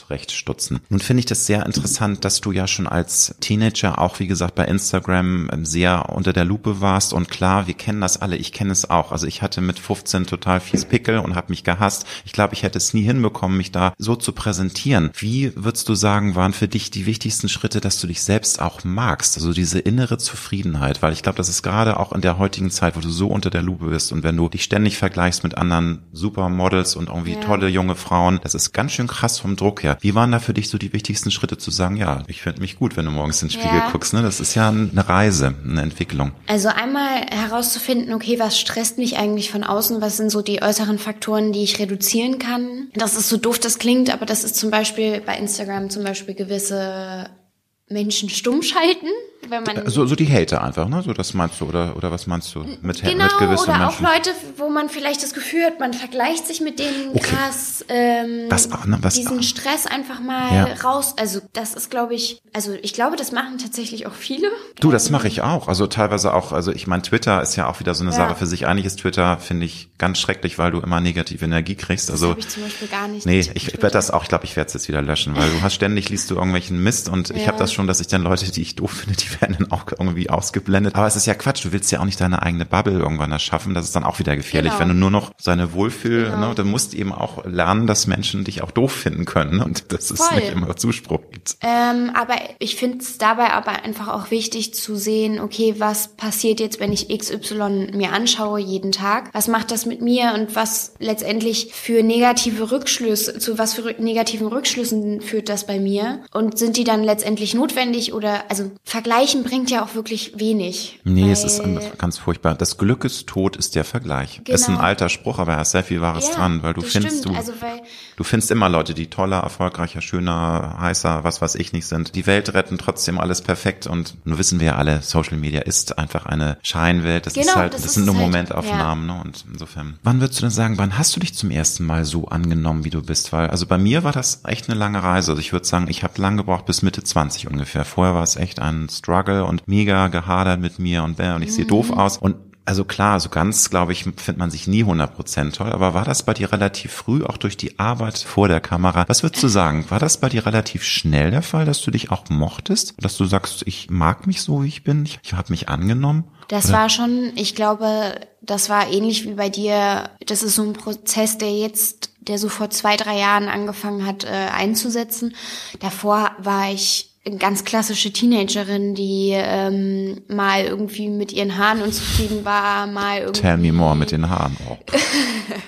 Zurechtstutzen. Nun finde ich das sehr interessant, dass du ja schon als Teenager auch, wie gesagt, bei Instagram ähm, sehr unter der Lupe warst und klar, wir kennen das alle, ich kenne es auch. Also ich hatte mit 15 total fies Pickel und habe mich gehasst. Ich glaube, ich hätte es nie hinbekommen, mich da so zu präsentieren. Wie würdest du sagen, waren für dich die wichtigsten Schritte, dass du dich selbst auch magst, also diese innere Zufriedenheit, weil ich glaube, das ist gerade auch in der heutigen Zeit, wo du so unter der Lupe bist und wenn du dich ständig vergleichst mit anderen Supermodels und irgendwie ja. tolle junge Frauen, das ist ganz schön krass vom Druck her. Wie waren da für dich so die wichtigsten Schritte zu sagen, ja, ich finde mich gut, wenn du morgens in den Spiegel ja. guckst, ne? Das ist ja eine Reise, eine Entwicklung. Also einmal herauszufinden, okay, was stresst mich eigentlich von außen, was sind so die äußeren Faktoren, die ich reduzieren kann. Das ist so doof, das klingt, aber das ist zum Beispiel bei Instagram zum Beispiel gewisse Menschen stumm schalten, wenn man so so die Hater einfach, ne? So das meinst du oder oder was meinst du mit genau, mit gewissen oder Menschen? auch Leute, wo man vielleicht das Gefühl hat, man vergleicht sich mit denen okay. krass ähm, was, ne, was, diesen Stress einfach mal ja. raus. Also das ist, glaube ich, also ich glaube, das machen tatsächlich auch viele. Du, das mache ich auch. Also teilweise auch. Also ich meine, Twitter ist ja auch wieder so eine ja. Sache für sich. Eigentlich ist Twitter finde ich ganz schrecklich, weil du immer negative Energie kriegst. Also das ich zum Beispiel gar nicht. Nee, ich werde das auch. Ich glaube, ich werde es jetzt wieder löschen, weil du hast ständig liest du irgendwelchen Mist und ja. ich habe das schon, dass ich dann Leute, die ich doof finde, die werden dann auch irgendwie ausgeblendet. Aber es ist ja Quatsch, du willst ja auch nicht deine eigene Bubble irgendwann erschaffen. Das ist dann auch wieder gefährlich. Genau. Wenn du nur noch seine Wohlfühl, genau. ne, dann musst eben auch lernen, dass Menschen dich auch doof finden können. Ne? Und dass es nicht immer Zuspruch gibt. Ähm, aber ich finde es dabei aber einfach auch wichtig zu sehen, okay, was passiert jetzt, wenn ich XY mir anschaue jeden Tag? Was macht das mit mir und was letztendlich für negative Rückschlüsse, zu was für negativen Rückschlüssen führt das bei mir? Und sind die dann letztendlich notwendig oder, also vergleichen bringt ja auch wirklich wenig. Nee, es ist ganz furchtbar. Das Glück ist tot, ist der Vergleich. Genau. Ist ein genau. alter Spruch, aber er ist sehr viel Wahres ja, dran, weil du findest, stimmt. du, also, du findest immer Leute, die toller, erfolgreicher, schöner, heißer, was weiß ich nicht sind. Die Welt retten trotzdem alles perfekt und nur wissen wir ja alle, Social Media ist einfach eine Scheinwelt. Das genau, ist halt, das, das sind nur halt, Momentaufnahmen, ja. ne? Und insofern. Wann würdest du denn sagen, wann hast du dich zum ersten Mal so angenommen, wie du bist? Weil, also bei mir war das echt eine lange Reise. Also ich würde sagen, ich habe lang gebraucht bis Mitte 20 ungefähr. Vorher war es echt ein Struggle und mega gehadert mit mir und, und ich sehe mhm. doof aus. Und also klar, so ganz, glaube ich, findet man sich nie 100% toll, aber war das bei dir relativ früh, auch durch die Arbeit vor der Kamera? Was würdest du sagen? War das bei dir relativ schnell der Fall, dass du dich auch mochtest? Dass du sagst, ich mag mich so, wie ich bin, ich, ich habe mich angenommen? Das Oder? war schon, ich glaube, das war ähnlich wie bei dir. Das ist so ein Prozess, der jetzt, der so vor zwei, drei Jahren angefangen hat, äh, einzusetzen. Davor war ich ganz klassische Teenagerin, die ähm, mal irgendwie mit ihren Haaren unzufrieden war, mal irgendwie. Tell me more mit den Haaren. Oh.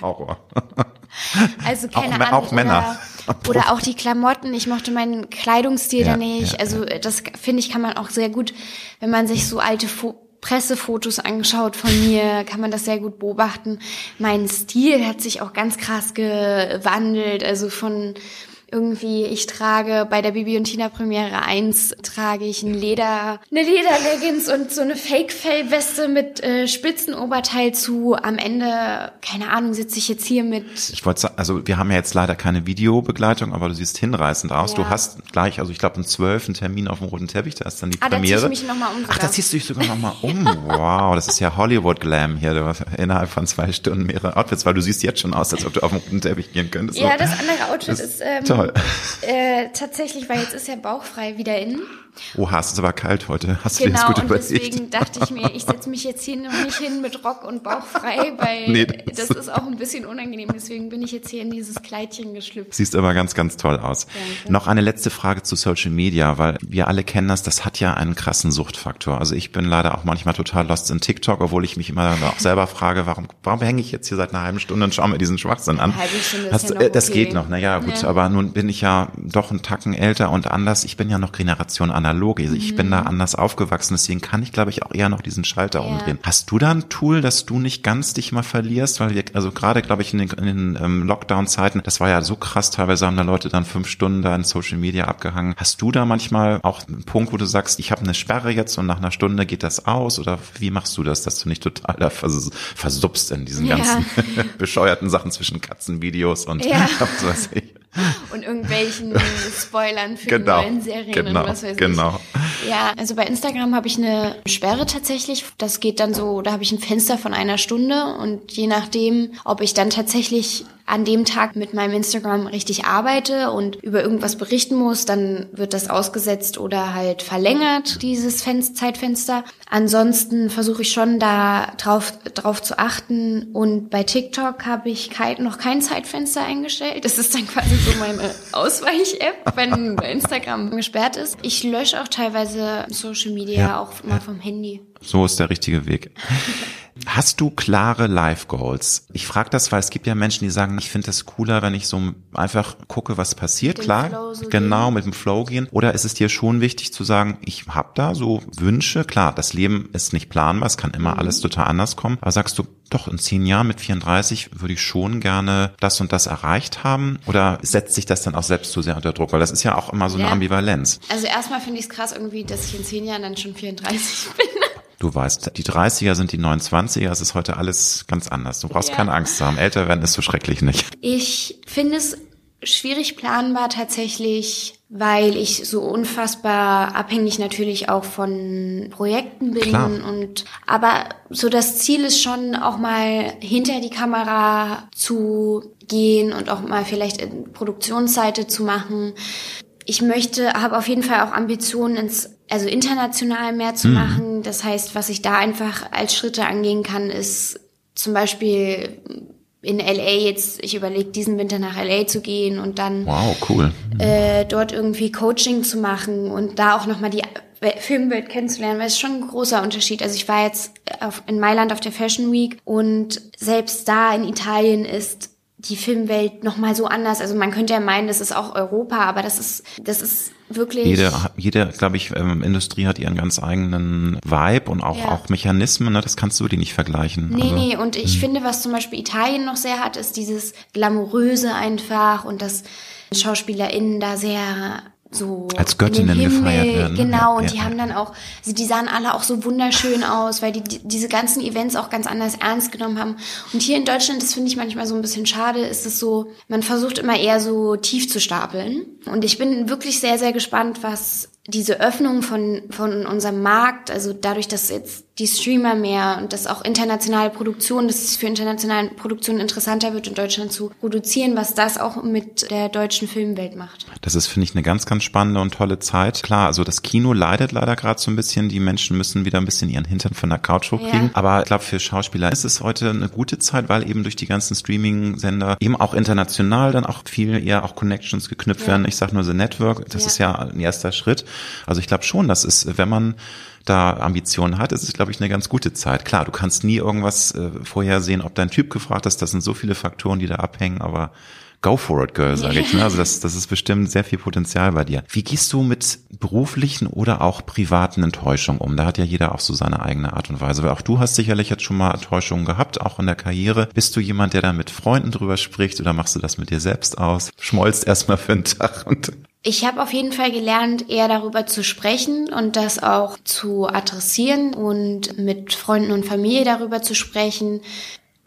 <laughs> Horror. also keine auch, Ahnung. Auch Männer. Oder, oder, auch die Klamotten. Ich mochte meinen Kleidungsstil ja, da nicht. Ja, also ja. das finde ich kann man auch sehr gut, wenn man sich so alte Fo Pressefotos angeschaut von mir, kann man das sehr gut beobachten. Mein Stil hat sich auch ganz krass gewandelt, also von irgendwie, ich trage bei der Bibi und Tina Premiere 1 trage ich ein Leder, eine Lederleggings und so eine Fake-Fell-Weste mit äh, Spitzenoberteil zu. Am Ende, keine Ahnung, sitze ich jetzt hier mit. Ich wollte sagen, also wir haben ja jetzt leider keine Videobegleitung, aber du siehst hinreißend aus. Ja. Du hast gleich, also ich glaube, einen zwölften Termin auf dem roten Teppich, da ist dann die ah, Premiere. Da zieh ich mich noch mal um. Ach, da ziehst du dich sogar nochmal um. <laughs> wow, das ist ja Hollywood-Glam hier. Du hast innerhalb von zwei Stunden mehrere Outfits, weil du siehst jetzt schon aus, als ob du auf dem roten Teppich gehen könntest. Ja, das andere Outfit ist, ist ähm, toll. Äh, tatsächlich, weil jetzt ist ja bauchfrei wieder in. Oha, es ist aber kalt heute. Hast genau, du dir das gut und überlegt? deswegen dachte ich mir, ich setze mich jetzt hier noch nicht hin mit Rock und Bauch frei, <laughs> weil Nee, das, das- ist auch ein bisschen unangenehm. Deswegen bin ich jetzt hier in dieses Kleidchen geschlüpft. Siehst aber ganz, ganz toll aus. Danke. Noch eine letzte Frage zu Social Media, weil wir alle kennen das, das hat ja einen krassen Suchtfaktor. Also ich bin leider auch manchmal total lost in TikTok, obwohl ich mich immer auch selber frage, warum, warum hänge ich jetzt hier seit einer halben Stunde und schaue mir diesen Schwachsinn an? Eine halbe Stunde Hast, ja äh, das okay. geht noch, naja gut, Ja. aber nun bin ich ja doch einen Tacken älter und anders. Ich bin ja noch Generation analog. Also ich bin da anders aufgewachsen, deswegen kann ich, glaube ich, auch eher noch diesen Schalter Mhm. Ja. umdrehen. Hast du da ein Tool, dass du nicht ganz dich mal verlierst? Weil wir, also gerade, glaube ich, in den, in den ähm, Lockdown-Zeiten, das war ja so krass, teilweise haben da Leute dann fünf Stunden da in Social Media abgehangen. Hast du da manchmal auch einen Punkt, wo du sagst, ich habe eine Sperre jetzt und nach einer Stunde geht das aus? Oder wie machst du das, dass du nicht total da vers versupst in diesen Ja. ganzen <laughs> bescheuerten Sachen zwischen Katzenvideos und Ja. <laughs> was weiß ich? Und irgendwelchen <laughs> Spoilern für Genau, die neuen Serien genau, und was weiß genau. ich. Ja, also bei Instagram habe ich eine Sperre tatsächlich. Das geht dann so, da habe ich ein Fenster von einer Stunde und je nachdem, ob ich dann tatsächlich an dem Tag mit meinem Instagram richtig arbeite und über irgendwas berichten muss, dann wird das ausgesetzt oder halt verlängert, dieses Fen Zeitfenster. Ansonsten versuche ich schon da drauf, drauf zu achten und bei TikTok habe ich kein, noch kein Zeitfenster eingestellt. Das ist dann quasi so meine Ausweich-App, wenn <laughs> Instagram gesperrt ist. Ich lösche auch teilweise Social Media Ja, auch mal vom Handy. So ist der richtige Weg. Hast du klare Life Goals? Ich frage das, weil es gibt ja Menschen, die sagen, ich finde das cooler, wenn ich so einfach gucke, was passiert. Dem Klar, genau, gehen. mit dem Flow gehen. Oder ist es dir schon wichtig zu sagen, ich habe da so Wünsche? Klar, das Leben ist nicht planbar, es kann immer alles total anders kommen. Aber sagst du, doch, in zehn Jahren mit 34 würde ich schon gerne das und das erreicht haben? Oder setzt sich das dann auch selbst zu sehr unter Druck? Weil das ist ja auch immer so eine Ja. Ambivalenz. Also erstmal finde ich es krass irgendwie, dass ich in zehn Jahren dann schon 34 <laughs> bin. Du weißt, die 30er sind die 29er, es ist heute alles ganz anders. Du brauchst Ja. keine Angst zu haben. Älter werden ist so schrecklich nicht. Ich finde es schwierig planbar tatsächlich, weil ich so unfassbar abhängig natürlich auch von Projekten bin Klar. und aber so das Ziel ist schon auch mal hinter die Kamera zu gehen und auch mal vielleicht in Produktionsseite zu machen. Ich möchte, habe auf jeden Fall auch Ambitionen ins, also international mehr zu machen. Das heißt, was ich da einfach als Schritte angehen kann, ist zum Beispiel in LA jetzt, ich überlege diesen Winter nach LA zu gehen und dann Wow, cool. äh, dort irgendwie Coaching zu machen und da auch nochmal die We- Filmwelt kennenzulernen, weil es schon ein großer Unterschied. Also ich war jetzt auf, in Mailand auf der Fashion Week und selbst da in Italien ist die Filmwelt nochmal so anders. Also man könnte ja meinen, das ist auch Europa, aber das ist, das ist wirklich. Jede, jede glaube ich, ähm, Industrie hat ihren ganz eigenen Vibe und auch, Ja. auch Mechanismen. Ne? Das kannst du die nicht vergleichen. Nee, also, nee, und ich finde, was zum Beispiel Italien noch sehr hat, ist dieses Glamouröse einfach und dass SchauspielerInnen da sehr so Als Göttinnen gefeiert werden, ne? Genau, Ja, und ja, die haben dann auch, also die sahen alle auch so wunderschön aus, weil die, die diese ganzen Events auch ganz anders ernst genommen haben. Und hier in Deutschland, das finde ich manchmal so ein bisschen schade, ist es so, man versucht immer eher so tief zu stapeln. Und ich bin wirklich sehr, sehr gespannt, was diese Öffnung von, von unserem Markt, also dadurch, dass jetzt die Streamer mehr und dass auch internationale Produktionen, dass es für internationale Produktionen interessanter wird, in Deutschland zu produzieren, was das auch mit der deutschen Filmwelt macht. Das ist, finde ich, eine ganz, ganz spannende und tolle Zeit. Klar, also das Kino leidet leider gerade so ein bisschen. Die Menschen müssen wieder ein bisschen ihren Hintern von der Couch hochkriegen. Ja. Aber ich glaube, für Schauspieler ist es heute eine gute Zeit, weil eben durch die ganzen Streaming-Sender eben auch international dann auch viel eher auch Connections geknüpft Ja. werden. Ich sage nur The Network, das Ja. ist ja ein erster Schritt. Also ich glaube schon, das ist, wenn man da Ambitionen hat, ist es, glaube ich, eine ganz gute Zeit. Klar, du kannst nie irgendwas äh, vorhersehen, ob dein Typ gefragt ist. Das sind so viele Faktoren, die da abhängen, aber go for it, girl, sage ich. Ne? Also das, das ist bestimmt sehr viel Potenzial bei dir. Wie gehst du mit beruflichen oder auch privaten Enttäuschungen um? Da hat ja jeder auch so seine eigene Art und Weise. Weil auch du hast sicherlich jetzt schon mal Enttäuschungen gehabt, auch in der Karriere. Bist du jemand, der da mit Freunden drüber spricht oder machst du das mit dir selbst aus? Schmolzt erstmal für einen Tag und Ich habe auf jeden Fall gelernt, eher darüber zu sprechen und das auch zu adressieren und mit Freunden und Familie darüber zu sprechen.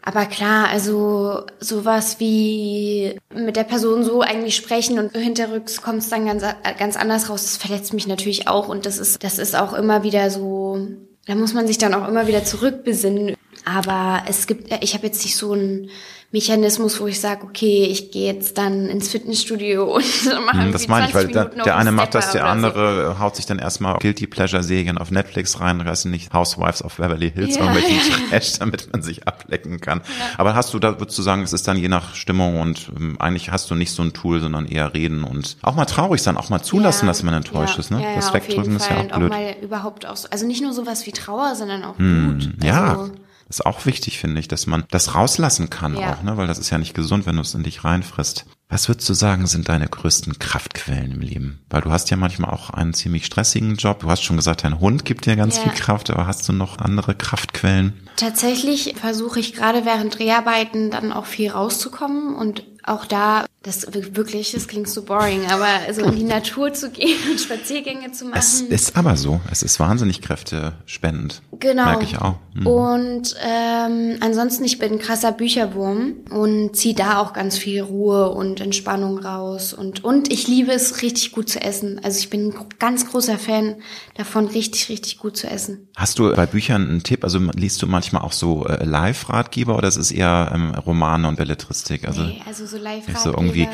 Aber klar, also sowas wie mit der Person so eigentlich sprechen und hinterrücks kommt es dann ganz, ganz anders raus. Das verletzt mich natürlich auch und das ist, das ist auch immer wieder so, da muss man sich dann auch immer wieder zurückbesinnen. Aber es gibt, äh, ich habe jetzt nicht so ein Mechanismus, wo ich sage, okay, ich gehe jetzt dann ins Fitnessstudio <laughs> und mache hm, Das meine ich, weil der, der eine macht das, der andere so. haut sich dann erstmal Guilty Pleasure Serien auf Netflix rein, reißen nicht Housewives of Beverly Hills, ja, irgendwelchen ja. <laughs> Trash, damit man sich ablecken kann. Ja. Aber hast du da, würdest du sagen, es ist dann je nach Stimmung und ähm, eigentlich hast du nicht so ein Tool, sondern eher reden und auch mal traurig sein, auch mal zulassen, ja, dass man enttäuscht ist, ne? Das Wegdrücken ist ja auch blöd. Und auch mal überhaupt auch so, also nicht nur sowas wie Trauer, sondern auch hm, Wut. Also, ja ist auch wichtig, finde ich, dass man das rauslassen kann ja. auch, ne? weil das ist ja nicht gesund, wenn du es in dich reinfrisst. Was würdest du sagen, sind deine größten Kraftquellen im Leben? Weil du hast ja manchmal auch einen ziemlich stressigen Job. Du hast schon gesagt, dein Hund gibt dir ganz ja. viel Kraft, aber hast du noch andere Kraftquellen? Tatsächlich versuche ich gerade während Dreharbeiten dann auch viel rauszukommen und auch da, das wirklich, das klingt so boring, aber so in die Natur zu gehen und Spaziergänge zu machen. Es ist aber so. Es ist wahnsinnig kräftespendend. Genau. Merke ich auch. Mhm. Und ähm, ansonsten, ich bin ein krasser Bücherwurm und ziehe da auch ganz viel Ruhe und Entspannung raus. Und, und ich liebe es, richtig gut zu essen. Also ich bin ein ganz großer Fan davon, richtig, richtig gut zu essen. Hast du bei Büchern einen Tipp? Also liest du manchmal auch so äh, Live-Ratgeber oder ist es eher ähm, Romane und Belletristik? Also, nee, also so live So irgendwie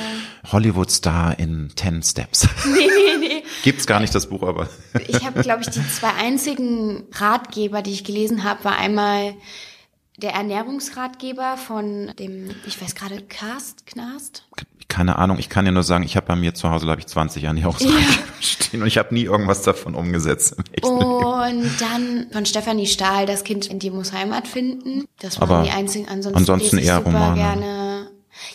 Hollywood-Star in 10 Steps. <laughs> Nee, nee, nee. Gibt's gar nicht das Buch, aber. ich habe, glaube ich, die zwei einzigen Ratgeber, die ich gelesen habe, war einmal der Ernährungsratgeber von dem, ich weiß gerade, Cast, Knast? Keine Ahnung, ich kann ja nur sagen, ich habe bei mir zu Hause, glaube ich, 20 Ernährungsratgeber ja. <laughs> stehen und ich habe nie irgendwas davon umgesetzt. Und dann von Stefanie Stahl, das Kind in dir muss Heimat finden. Das waren Aber die einzigen, ansonsten, ansonsten eher Romane. gerne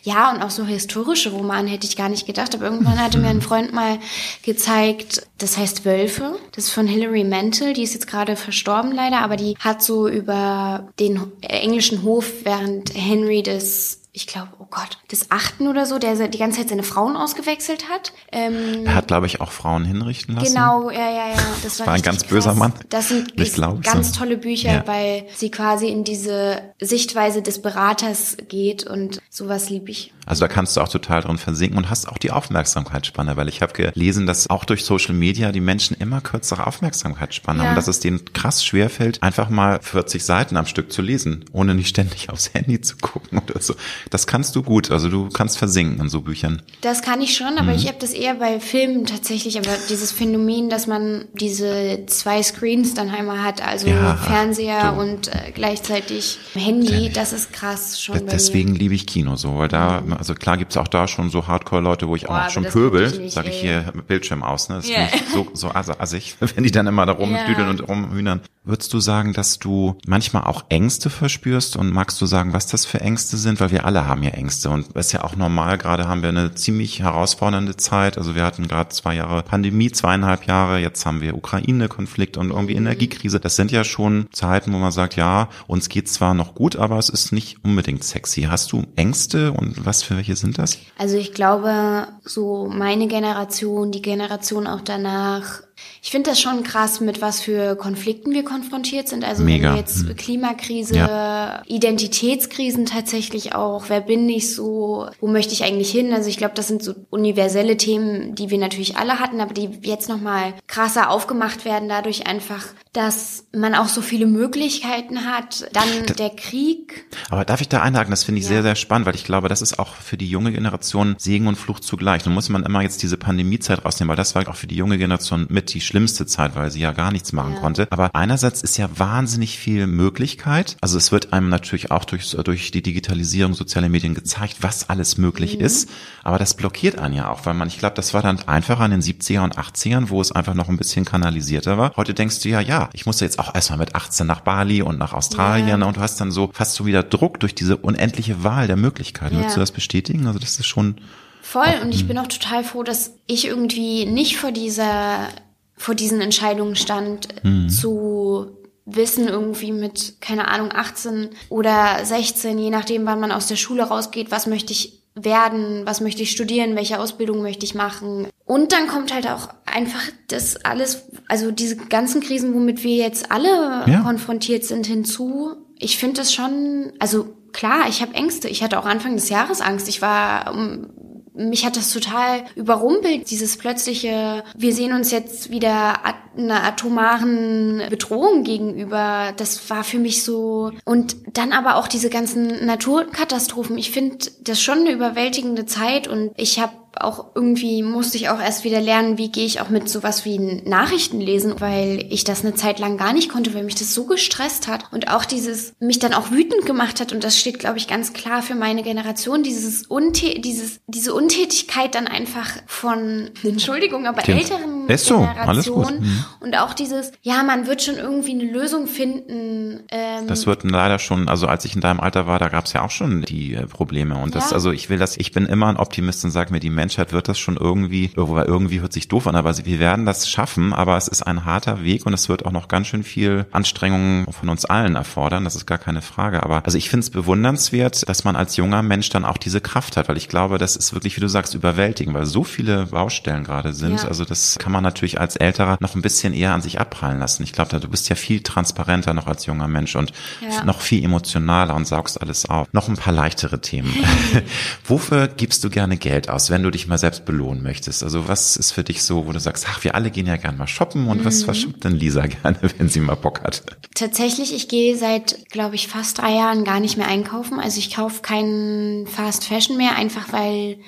ja, und auch so historische Romane hätte ich gar nicht gedacht. Aber irgendwann hatte mir ein Freund mal gezeigt, das heißt Wölfe. Das ist von Hilary Mantel. Die ist jetzt gerade verstorben leider, aber die hat so über den englischen Hof während Henry des ich glaube, oh Gott, des Achten oder so, der die ganze Zeit seine Frauen ausgewechselt hat. Ähm, er hat, glaube ich, auch Frauen hinrichten lassen. Genau, ja, ja, ja. Das war, war ein ganz krass. böser Mann. Das sind ich glaub, ganz so. tolle Bücher, ja. weil sie quasi in diese Sichtweise des Beraters geht und sowas liebe ich. Also da kannst du auch total drin versinken und hast auch die Aufmerksamkeitsspanne, weil ich habe gelesen, dass auch durch Social Media die Menschen immer kürzere Aufmerksamkeitsspanne ja. haben und dass es denen krass schwerfällt, einfach mal 40 Seiten am Stück zu lesen, ohne nicht ständig <laughs> aufs Handy zu gucken oder so. Das kannst du gut, also du kannst versinken in so Büchern. Das kann ich schon, aber mhm. ich habe das eher bei Filmen tatsächlich, aber dieses Phänomen, dass man diese zwei Screens dann einmal hat, also ja, Fernseher und äh, gleichzeitig Handy, das ist krass schon. Deswegen liebe ich Kino so, weil da also klar gibt's auch da schon so Hardcore-Leute, wo ich auch schon pöbel, sage ich hier Bildschirm aus, ne? Das yeah. ist so, so assig, <laughs> wenn die dann immer da rumdüdeln yeah. und rumhühnern. Würdest du sagen, dass du manchmal auch Ängste verspürst und magst du sagen, was das für Ängste sind? Weil wir alle haben ja Ängste und ist ja auch normal. Gerade haben wir eine ziemlich herausfordernde Zeit. Also wir hatten gerade zwei Jahre Pandemie, zweieinhalb Jahre. Jetzt haben wir Ukraine-Konflikt und irgendwie mhm. Energiekrise. Das sind ja schon Zeiten, wo man sagt, ja, uns geht's zwar noch gut, aber es ist nicht unbedingt sexy. Hast du Ängste und was für welche sind das? Also ich glaube, so meine Generation, die Generation auch danach, ich finde das schon krass, mit was für Konflikten wir konfrontiert sind. Also Mega. jetzt hm. Klimakrise, ja. Identitätskrisen tatsächlich auch, wer bin ich so, wo möchte ich eigentlich hin? Also ich glaube, das sind so universelle Themen, die wir natürlich alle hatten, aber die jetzt nochmal krasser aufgemacht werden, dadurch einfach, dass man auch so viele Möglichkeiten hat. Dann da, der Krieg. Aber darf ich da einhaken? Das finde ich ja. sehr, sehr spannend, weil ich glaube, das ist auch für die junge Generation Segen und Fluch zugleich. Nun muss man immer jetzt diese Pandemiezeit rausnehmen, weil das war auch für die junge Generation mit die schlimmste Zeit, weil sie ja gar nichts machen ja. konnte. Aber einerseits ist ja wahnsinnig viel Möglichkeit. Also es wird einem natürlich auch durch, durch die Digitalisierung sozialer Medien gezeigt, was alles möglich mhm. ist. Aber das blockiert einen ja auch, weil man, ich glaube, das war dann einfacher in den 70er und 80ern, wo es einfach noch ein bisschen kanalisierter war. Heute denkst du ja, ja, ich muss jetzt auch erstmal mit 18 nach Bali und nach Australien ja. und du hast dann so fast so wieder Druck durch diese unendliche Wahl der Möglichkeiten. Ja. Würdest du das bestätigen? Also das ist schon Voll, und ich bin auch total froh, dass ich irgendwie nicht vor dieser vor diesen Entscheidungen stand, mhm. zu wissen irgendwie mit, keine Ahnung, 18 oder 16, je nachdem, wann man aus der Schule rausgeht, was möchte ich werden, was möchte ich studieren, welche Ausbildung möchte ich machen. Und dann kommt halt auch einfach das alles, also diese ganzen Krisen, womit wir jetzt alle ja. konfrontiert sind, hinzu. Ich finde das schon, also klar, ich habe Ängste. Ich hatte auch Anfang des Jahres Angst. Ich war um, mich hat das total überrumpelt, dieses plötzliche, wir sehen uns jetzt wieder einer atomaren Bedrohung gegenüber. Das war für mich so. Und dann aber auch diese ganzen Naturkatastrophen. Ich finde das schon eine überwältigende Zeit und ich habe auch irgendwie musste ich auch erst wieder lernen, wie gehe ich auch mit sowas wie Nachrichten lesen, weil ich das eine Zeit lang gar nicht konnte, weil mich das so gestresst hat und auch dieses mich dann auch wütend gemacht hat und das steht glaube ich ganz klar für meine Generation dieses Untät dieses diese Untätigkeit dann einfach von <laughs> Entschuldigung, aber Tim. älteren ist so, alles gut. Mhm. und auch dieses ja, man wird schon irgendwie eine Lösung finden. Ähm, das wird leider schon, also als ich in deinem Alter war, da gab es ja auch schon die äh, Probleme und das ja. also ich will das ich bin immer ein Optimist und sage mir die Menschheit wird das schon irgendwie, irgendwie hört sich doof an, aber wir werden das schaffen, aber es ist ein harter Weg und es wird auch noch ganz schön viel Anstrengungen von uns allen erfordern, das ist gar keine Frage. Aber also ich finde es bewundernswert, dass man als junger Mensch dann auch diese Kraft hat, weil ich glaube, das ist wirklich, wie du sagst, überwältigend, weil so viele Baustellen gerade sind. Ja. Also das kann man natürlich als Älterer noch ein bisschen eher an sich abprallen lassen. Ich glaube, du bist ja viel transparenter noch als junger Mensch und ja. noch viel emotionaler und saugst alles auf. Noch ein paar leichtere Themen. <laughs> <laughs> Wofür gibst du gerne Geld aus, wenn du dich mal selbst belohnen möchtest? Also was ist für dich so, wo du sagst, ach, wir alle gehen ja gerne mal shoppen und mhm. was, was shoppt denn Lisa <laughs> gerne, wenn sie mal Bock hat? Tatsächlich, ich gehe seit, glaube ich, fast drei Jahren gar nicht mehr einkaufen. Also ich kaufe keinen Fast Fashion mehr, einfach weil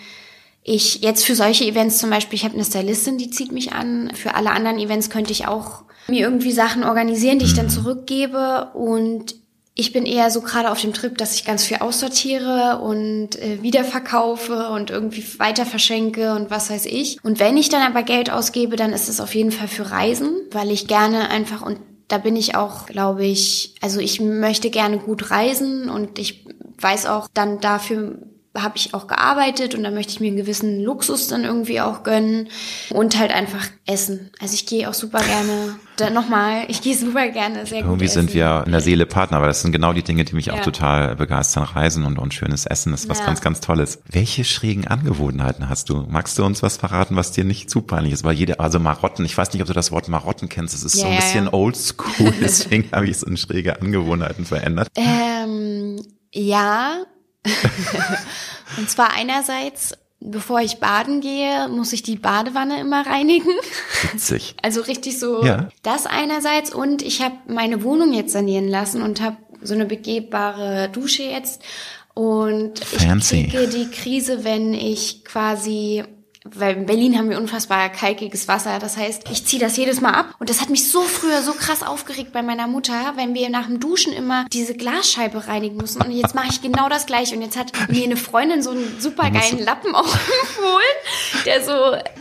ich jetzt für solche Events zum Beispiel, ich habe eine Stylistin, die zieht mich an. Für alle anderen Events könnte ich auch mir irgendwie Sachen organisieren, die ich dann mhm. zurückgebe und ich bin eher so gerade auf dem Trip, dass ich ganz viel aussortiere und äh, wiederverkaufe und irgendwie weiter verschenke und was weiß ich. Und wenn ich dann aber Geld ausgebe, dann ist es auf jeden Fall für Reisen, weil ich gerne einfach und da bin ich auch, glaube ich, also ich möchte gerne gut reisen und ich weiß auch dann dafür habe ich auch gearbeitet und da möchte ich mir einen gewissen Luxus dann irgendwie auch gönnen und halt einfach essen. Also ich gehe auch super gerne, <laughs> dann nochmal, ich gehe super gerne sehr Irgendwie sind wir in der Seele Partner, weil das sind genau die Dinge, die mich ja. auch total begeistern. Reisen und, und schönes Essen ist was ja. ganz, ganz Tolles. Welche schrägen Angewohnheiten hast du? Magst du uns was verraten, was dir nicht zu peinlich ist? Weil jede, also Marotten, ich weiß nicht, ob du das Wort Marotten kennst, es ist ja, so ein bisschen oldschool, <laughs> deswegen habe ich es in schräge Angewohnheiten verändert. Ähm, ja, <laughs> und zwar einerseits, bevor ich baden gehe, muss ich die Badewanne immer reinigen. Witzig. <laughs> Also richtig so ja. das einerseits. Und ich habe meine Wohnung jetzt sanieren lassen und habe so eine begehbare Dusche jetzt. Und Fancy. ich kriege die Krise, wenn ich quasi weil in Berlin haben wir unfassbar kalkiges Wasser. Das heißt, ich ziehe das jedes Mal ab. Und das hat mich so früher so krass aufgeregt bei meiner Mutter, wenn wir nach dem Duschen immer diese Glasscheibe reinigen mussten. Und jetzt mache ich genau das gleiche. Und jetzt hat mir eine Freundin so einen super geilen Lappen <laughs> auch empfohlen, der so,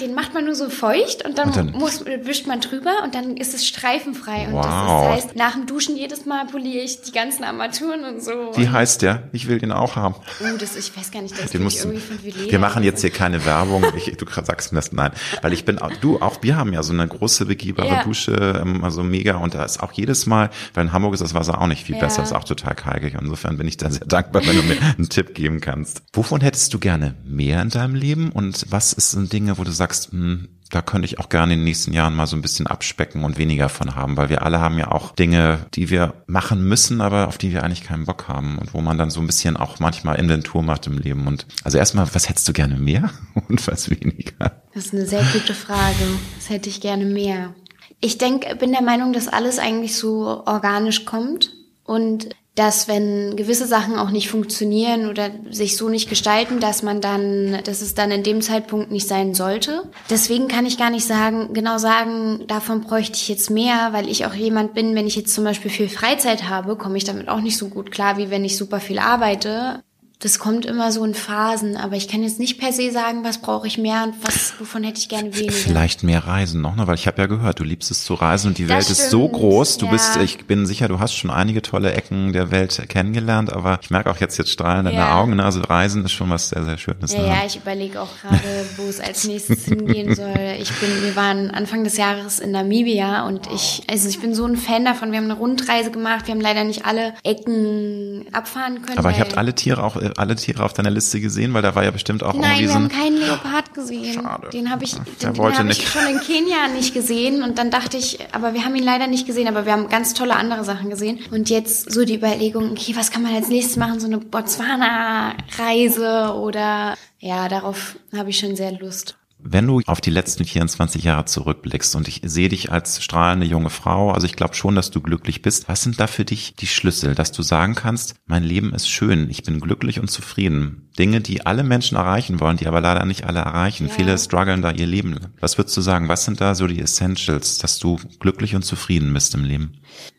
den macht man nur so feucht und dann, und dann muss, wischt man drüber und dann ist es streifenfrei. Und wow. das, heißt, nach dem Duschen jedes Mal poliere ich die ganzen Armaturen und so. Wie heißt der? Ich will den auch haben. Oh, das, ich weiß gar nicht, das den musst irgendwie von Veleda. Wir machen jetzt hier keine Werbung. Ich, du sagst mir das, nein. Weil ich bin, du, auch wir haben ja so eine große begehbare ja. Dusche, ähm, also mega. Und da ist auch jedes Mal, weil in Hamburg ist das Wasser auch nicht viel ja. besser, ist auch total kalkig. Insofern bin ich da sehr dankbar, wenn du mir <laughs> einen Tipp geben kannst. Wovon hättest du gerne mehr in deinem Leben? Und was ist so Dinge, wo du sagst, hm, da könnte ich auch gerne in den nächsten Jahren mal so ein bisschen abspecken und weniger von haben, weil wir alle haben ja auch Dinge, die wir machen müssen, aber auf die wir eigentlich keinen Bock haben und wo man dann so ein bisschen auch manchmal Inventur macht im Leben. Und also erstmal, was hättest du gerne mehr <laughs> und was weniger? Das ist eine sehr gute Frage. Was hätte ich gerne mehr? Ich denke, bin der Meinung, dass alles eigentlich so organisch kommt und dass wenn gewisse Sachen auch nicht funktionieren oder sich so nicht gestalten, dass man dann, dass es dann in dem Zeitpunkt nicht sein sollte. Deswegen kann ich gar nicht sagen, genau sagen, davon bräuchte ich jetzt mehr, weil ich auch jemand bin, wenn ich jetzt zum Beispiel viel Freizeit habe, komme ich damit auch nicht so gut klar, wie wenn ich super viel arbeite das kommt immer so in Phasen, aber ich kann jetzt nicht per se sagen, was brauche ich mehr und was, wovon hätte ich gerne weniger. Vielleicht mehr Reisen noch, ne? Weil ich habe ja gehört, du liebst es zu reisen und die das Welt stimmt. ist so groß. Du ja. bist, ich bin sicher, du hast schon einige tolle Ecken der Welt kennengelernt, aber ich merke auch jetzt jetzt strahlen deine ja. Augen. Ne? Also Reisen ist schon was sehr, sehr Schönes. Ja, ne? ja, ich überlege auch gerade, wo es als nächstes hingehen soll. Ich bin, wir waren Anfang des Jahres in Namibia und ich, also ich bin so ein Fan davon. Wir haben eine Rundreise gemacht. Wir haben leider nicht alle Ecken abfahren können. Aber ihr habt alle Tiere auch äh, alle Tiere auf deiner Liste gesehen? Weil da war ja bestimmt auch Nein, irgendwie wir so haben ein... keinen Leopard gesehen. Schade. Den habe ich, den, den hab ich schon in Kenia nicht gesehen und dann dachte ich, aber wir haben ihn leider nicht gesehen, aber wir haben ganz tolle andere Sachen gesehen. Und jetzt so die Überlegung, okay, was kann man als nächstes machen? So eine Botswana-Reise oder ja, darauf habe ich schon sehr Lust. Wenn du auf die letzten 24 Jahre zurückblickst und ich sehe dich als strahlende junge Frau, also ich glaube schon, dass du glücklich bist. Was sind da für dich die Schlüssel, dass du sagen kannst, mein Leben ist schön, ich bin glücklich und zufrieden? Dinge, die alle Menschen erreichen wollen, die aber leider nicht alle erreichen. Ja. Viele strugglen da ihr Leben. Was würdest du sagen? Was sind da so die Essentials, dass du glücklich und zufrieden bist im Leben?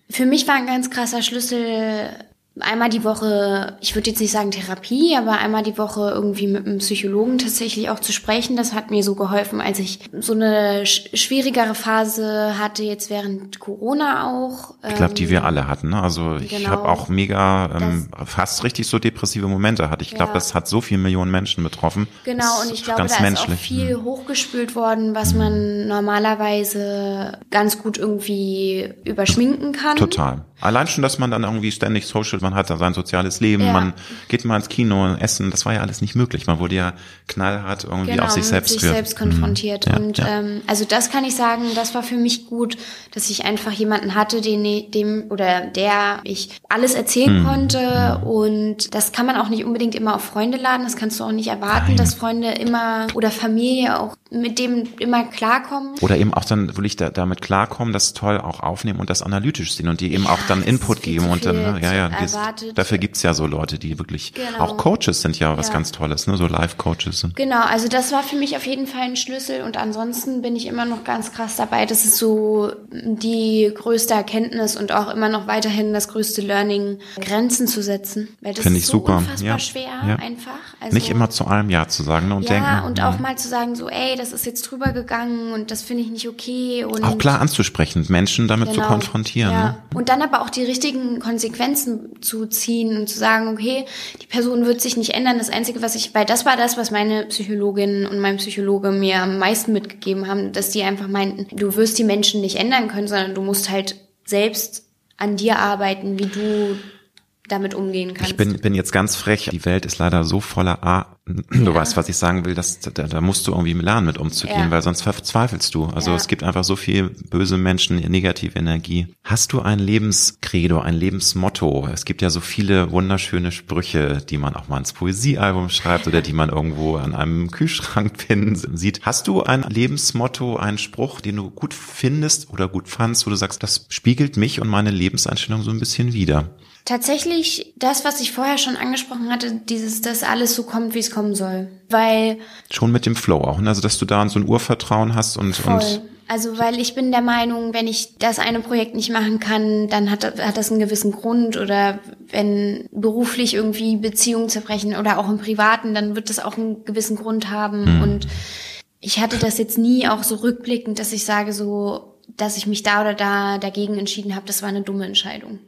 Für mich war ein ganz krasser Schlüssel einmal die Woche, ich würde jetzt nicht sagen Therapie, aber einmal die Woche irgendwie mit einem Psychologen tatsächlich auch zu sprechen. Das hat mir so geholfen, als ich so eine sch schwierigere Phase hatte, jetzt während Corona auch. Ich glaube, die wir Ähm, alle hatten. Ne? Also ich genau. habe auch mega, ähm, fast richtig so depressive Momente hatte. Ich glaube, Ja. das hat so viele Millionen Menschen betroffen. Genau, und ich ist glaube, ganz da ist menschlich. auch viel hochgespült worden, was man normalerweise ganz gut irgendwie überschminken kann. Total. Allein schon, dass man dann irgendwie ständig social, man hat da sein soziales Leben, Ja. man geht mal ins Kino, essen, das war ja alles nicht möglich. Man wurde ja knallhart irgendwie genau, auf sich selbst sich selbst konfrontiert. Mhm. Ja, und ja. Ähm, also das kann ich sagen, das war für mich gut, dass ich einfach jemanden hatte, den dem oder der ich alles erzählen Mhm. konnte. Und das kann man auch nicht unbedingt immer auf Freunde laden. Das kannst du auch nicht erwarten, Nein. dass Freunde immer oder Familie auch mit dem immer klarkommen. Oder eben auch dann will ich da, damit klarkommen, das toll auch aufnehmen und das analytisch sehen und die eben auch dann Input geben und dann, ne, ja, ja, dies, erwartet. dafür gibt's ja so Leute, die wirklich, Genau. auch Coaches sind ja was Ja. ganz Tolles, ne, so Live-Coaches sind. Genau, also das war für mich auf jeden Fall ein Schlüssel und ansonsten bin ich immer noch ganz krass dabei. Das ist so die größte Erkenntnis und auch immer noch weiterhin das größte Learning, Grenzen zu setzen. Weil das Finde ist ich so super, unfassbar ja, schwer ja. einfach. Also, Nicht immer zu allem Ja zu sagen ne, und ja, denken. und ja. auch mal zu sagen, so, ey, das ist jetzt drüber gegangen und das finde ich nicht okay. Und auch klar anzusprechen, Menschen damit zu Genau. konfrontieren. Ja. Ne? Und dann aber auch die richtigen Konsequenzen zu ziehen und zu sagen, okay, die Person wird sich nicht ändern. Das Einzige, was ich, weil das war das, was meine Psychologin und mein Psychologe mir am meisten mitgegeben haben, dass die einfach meinten, du wirst die Menschen nicht ändern können, sondern du musst halt selbst an dir arbeiten, wie du damit umgehen kannst. Ich bin, bin jetzt ganz frech. Die Welt ist leider so voller A. Du weißt, was ich sagen will, dass, da, da musst du irgendwie lernen, mit umzugehen, Ja. weil sonst verzweifelst du. Also Ja. es gibt einfach so viel böse Menschen, negative Energie. Hast du ein Lebenskredo, ein Lebensmotto? Es gibt ja so viele wunderschöne Sprüche, die man auch mal ins Poesiealbum schreibt oder die man irgendwo an einem Kühlschrank <laughs> finden sieht. Hast du ein Lebensmotto, einen Spruch, den du gut findest oder gut fandst, wo du sagst, das spiegelt mich und meine Lebenseinstellung so ein bisschen wider? Tatsächlich das, was ich vorher schon angesprochen hatte, dieses, dass alles so kommt, wie es kommen soll. Weil Schon mit dem Flow auch, ne? also dass du da so ein Urvertrauen hast und, Voll. und Also, weil ich bin der Meinung, wenn ich das eine Projekt nicht machen kann, dann hat, hat das einen gewissen Grund oder wenn beruflich irgendwie Beziehungen zerbrechen oder auch im Privaten, dann wird das auch einen gewissen Grund haben und ich hatte das jetzt nie auch so rückblickend, dass ich sage so, dass ich mich da oder da dagegen entschieden habe, das war eine dumme Entscheidung.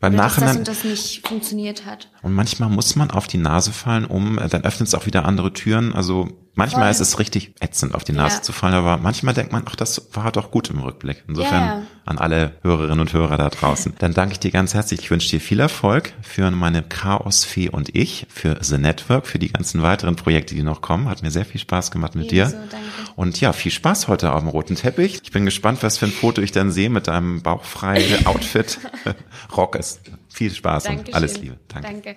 Beim dass das Nachhinein und das nicht funktioniert hat. und manchmal muss man auf die Nase fallen, um äh, dann öffnet es auch wieder andere Türen. Also manchmal Voll. ist es richtig ätzend, auf die Nase Ja. zu fallen, aber manchmal denkt man, ach, das war doch gut im Rückblick. Insofern ja. an alle Hörerinnen und Hörer da draußen. Dann danke ich dir ganz herzlich. Ich wünsche dir viel Erfolg für meine Chaosfee und ich, für The Network, für die ganzen weiteren Projekte, die noch kommen. Hat mir sehr viel Spaß gemacht mit Ebenso, dir. danke. Und ja, viel Spaß heute auf dem roten Teppich. Ich bin gespannt, was für ein Foto ich dann sehe mit deinem bauchfreien <laughs> Outfit. <laughs> Rock ist. Viel Spaß und Dankeschön. alles Liebe. Danke. Danke.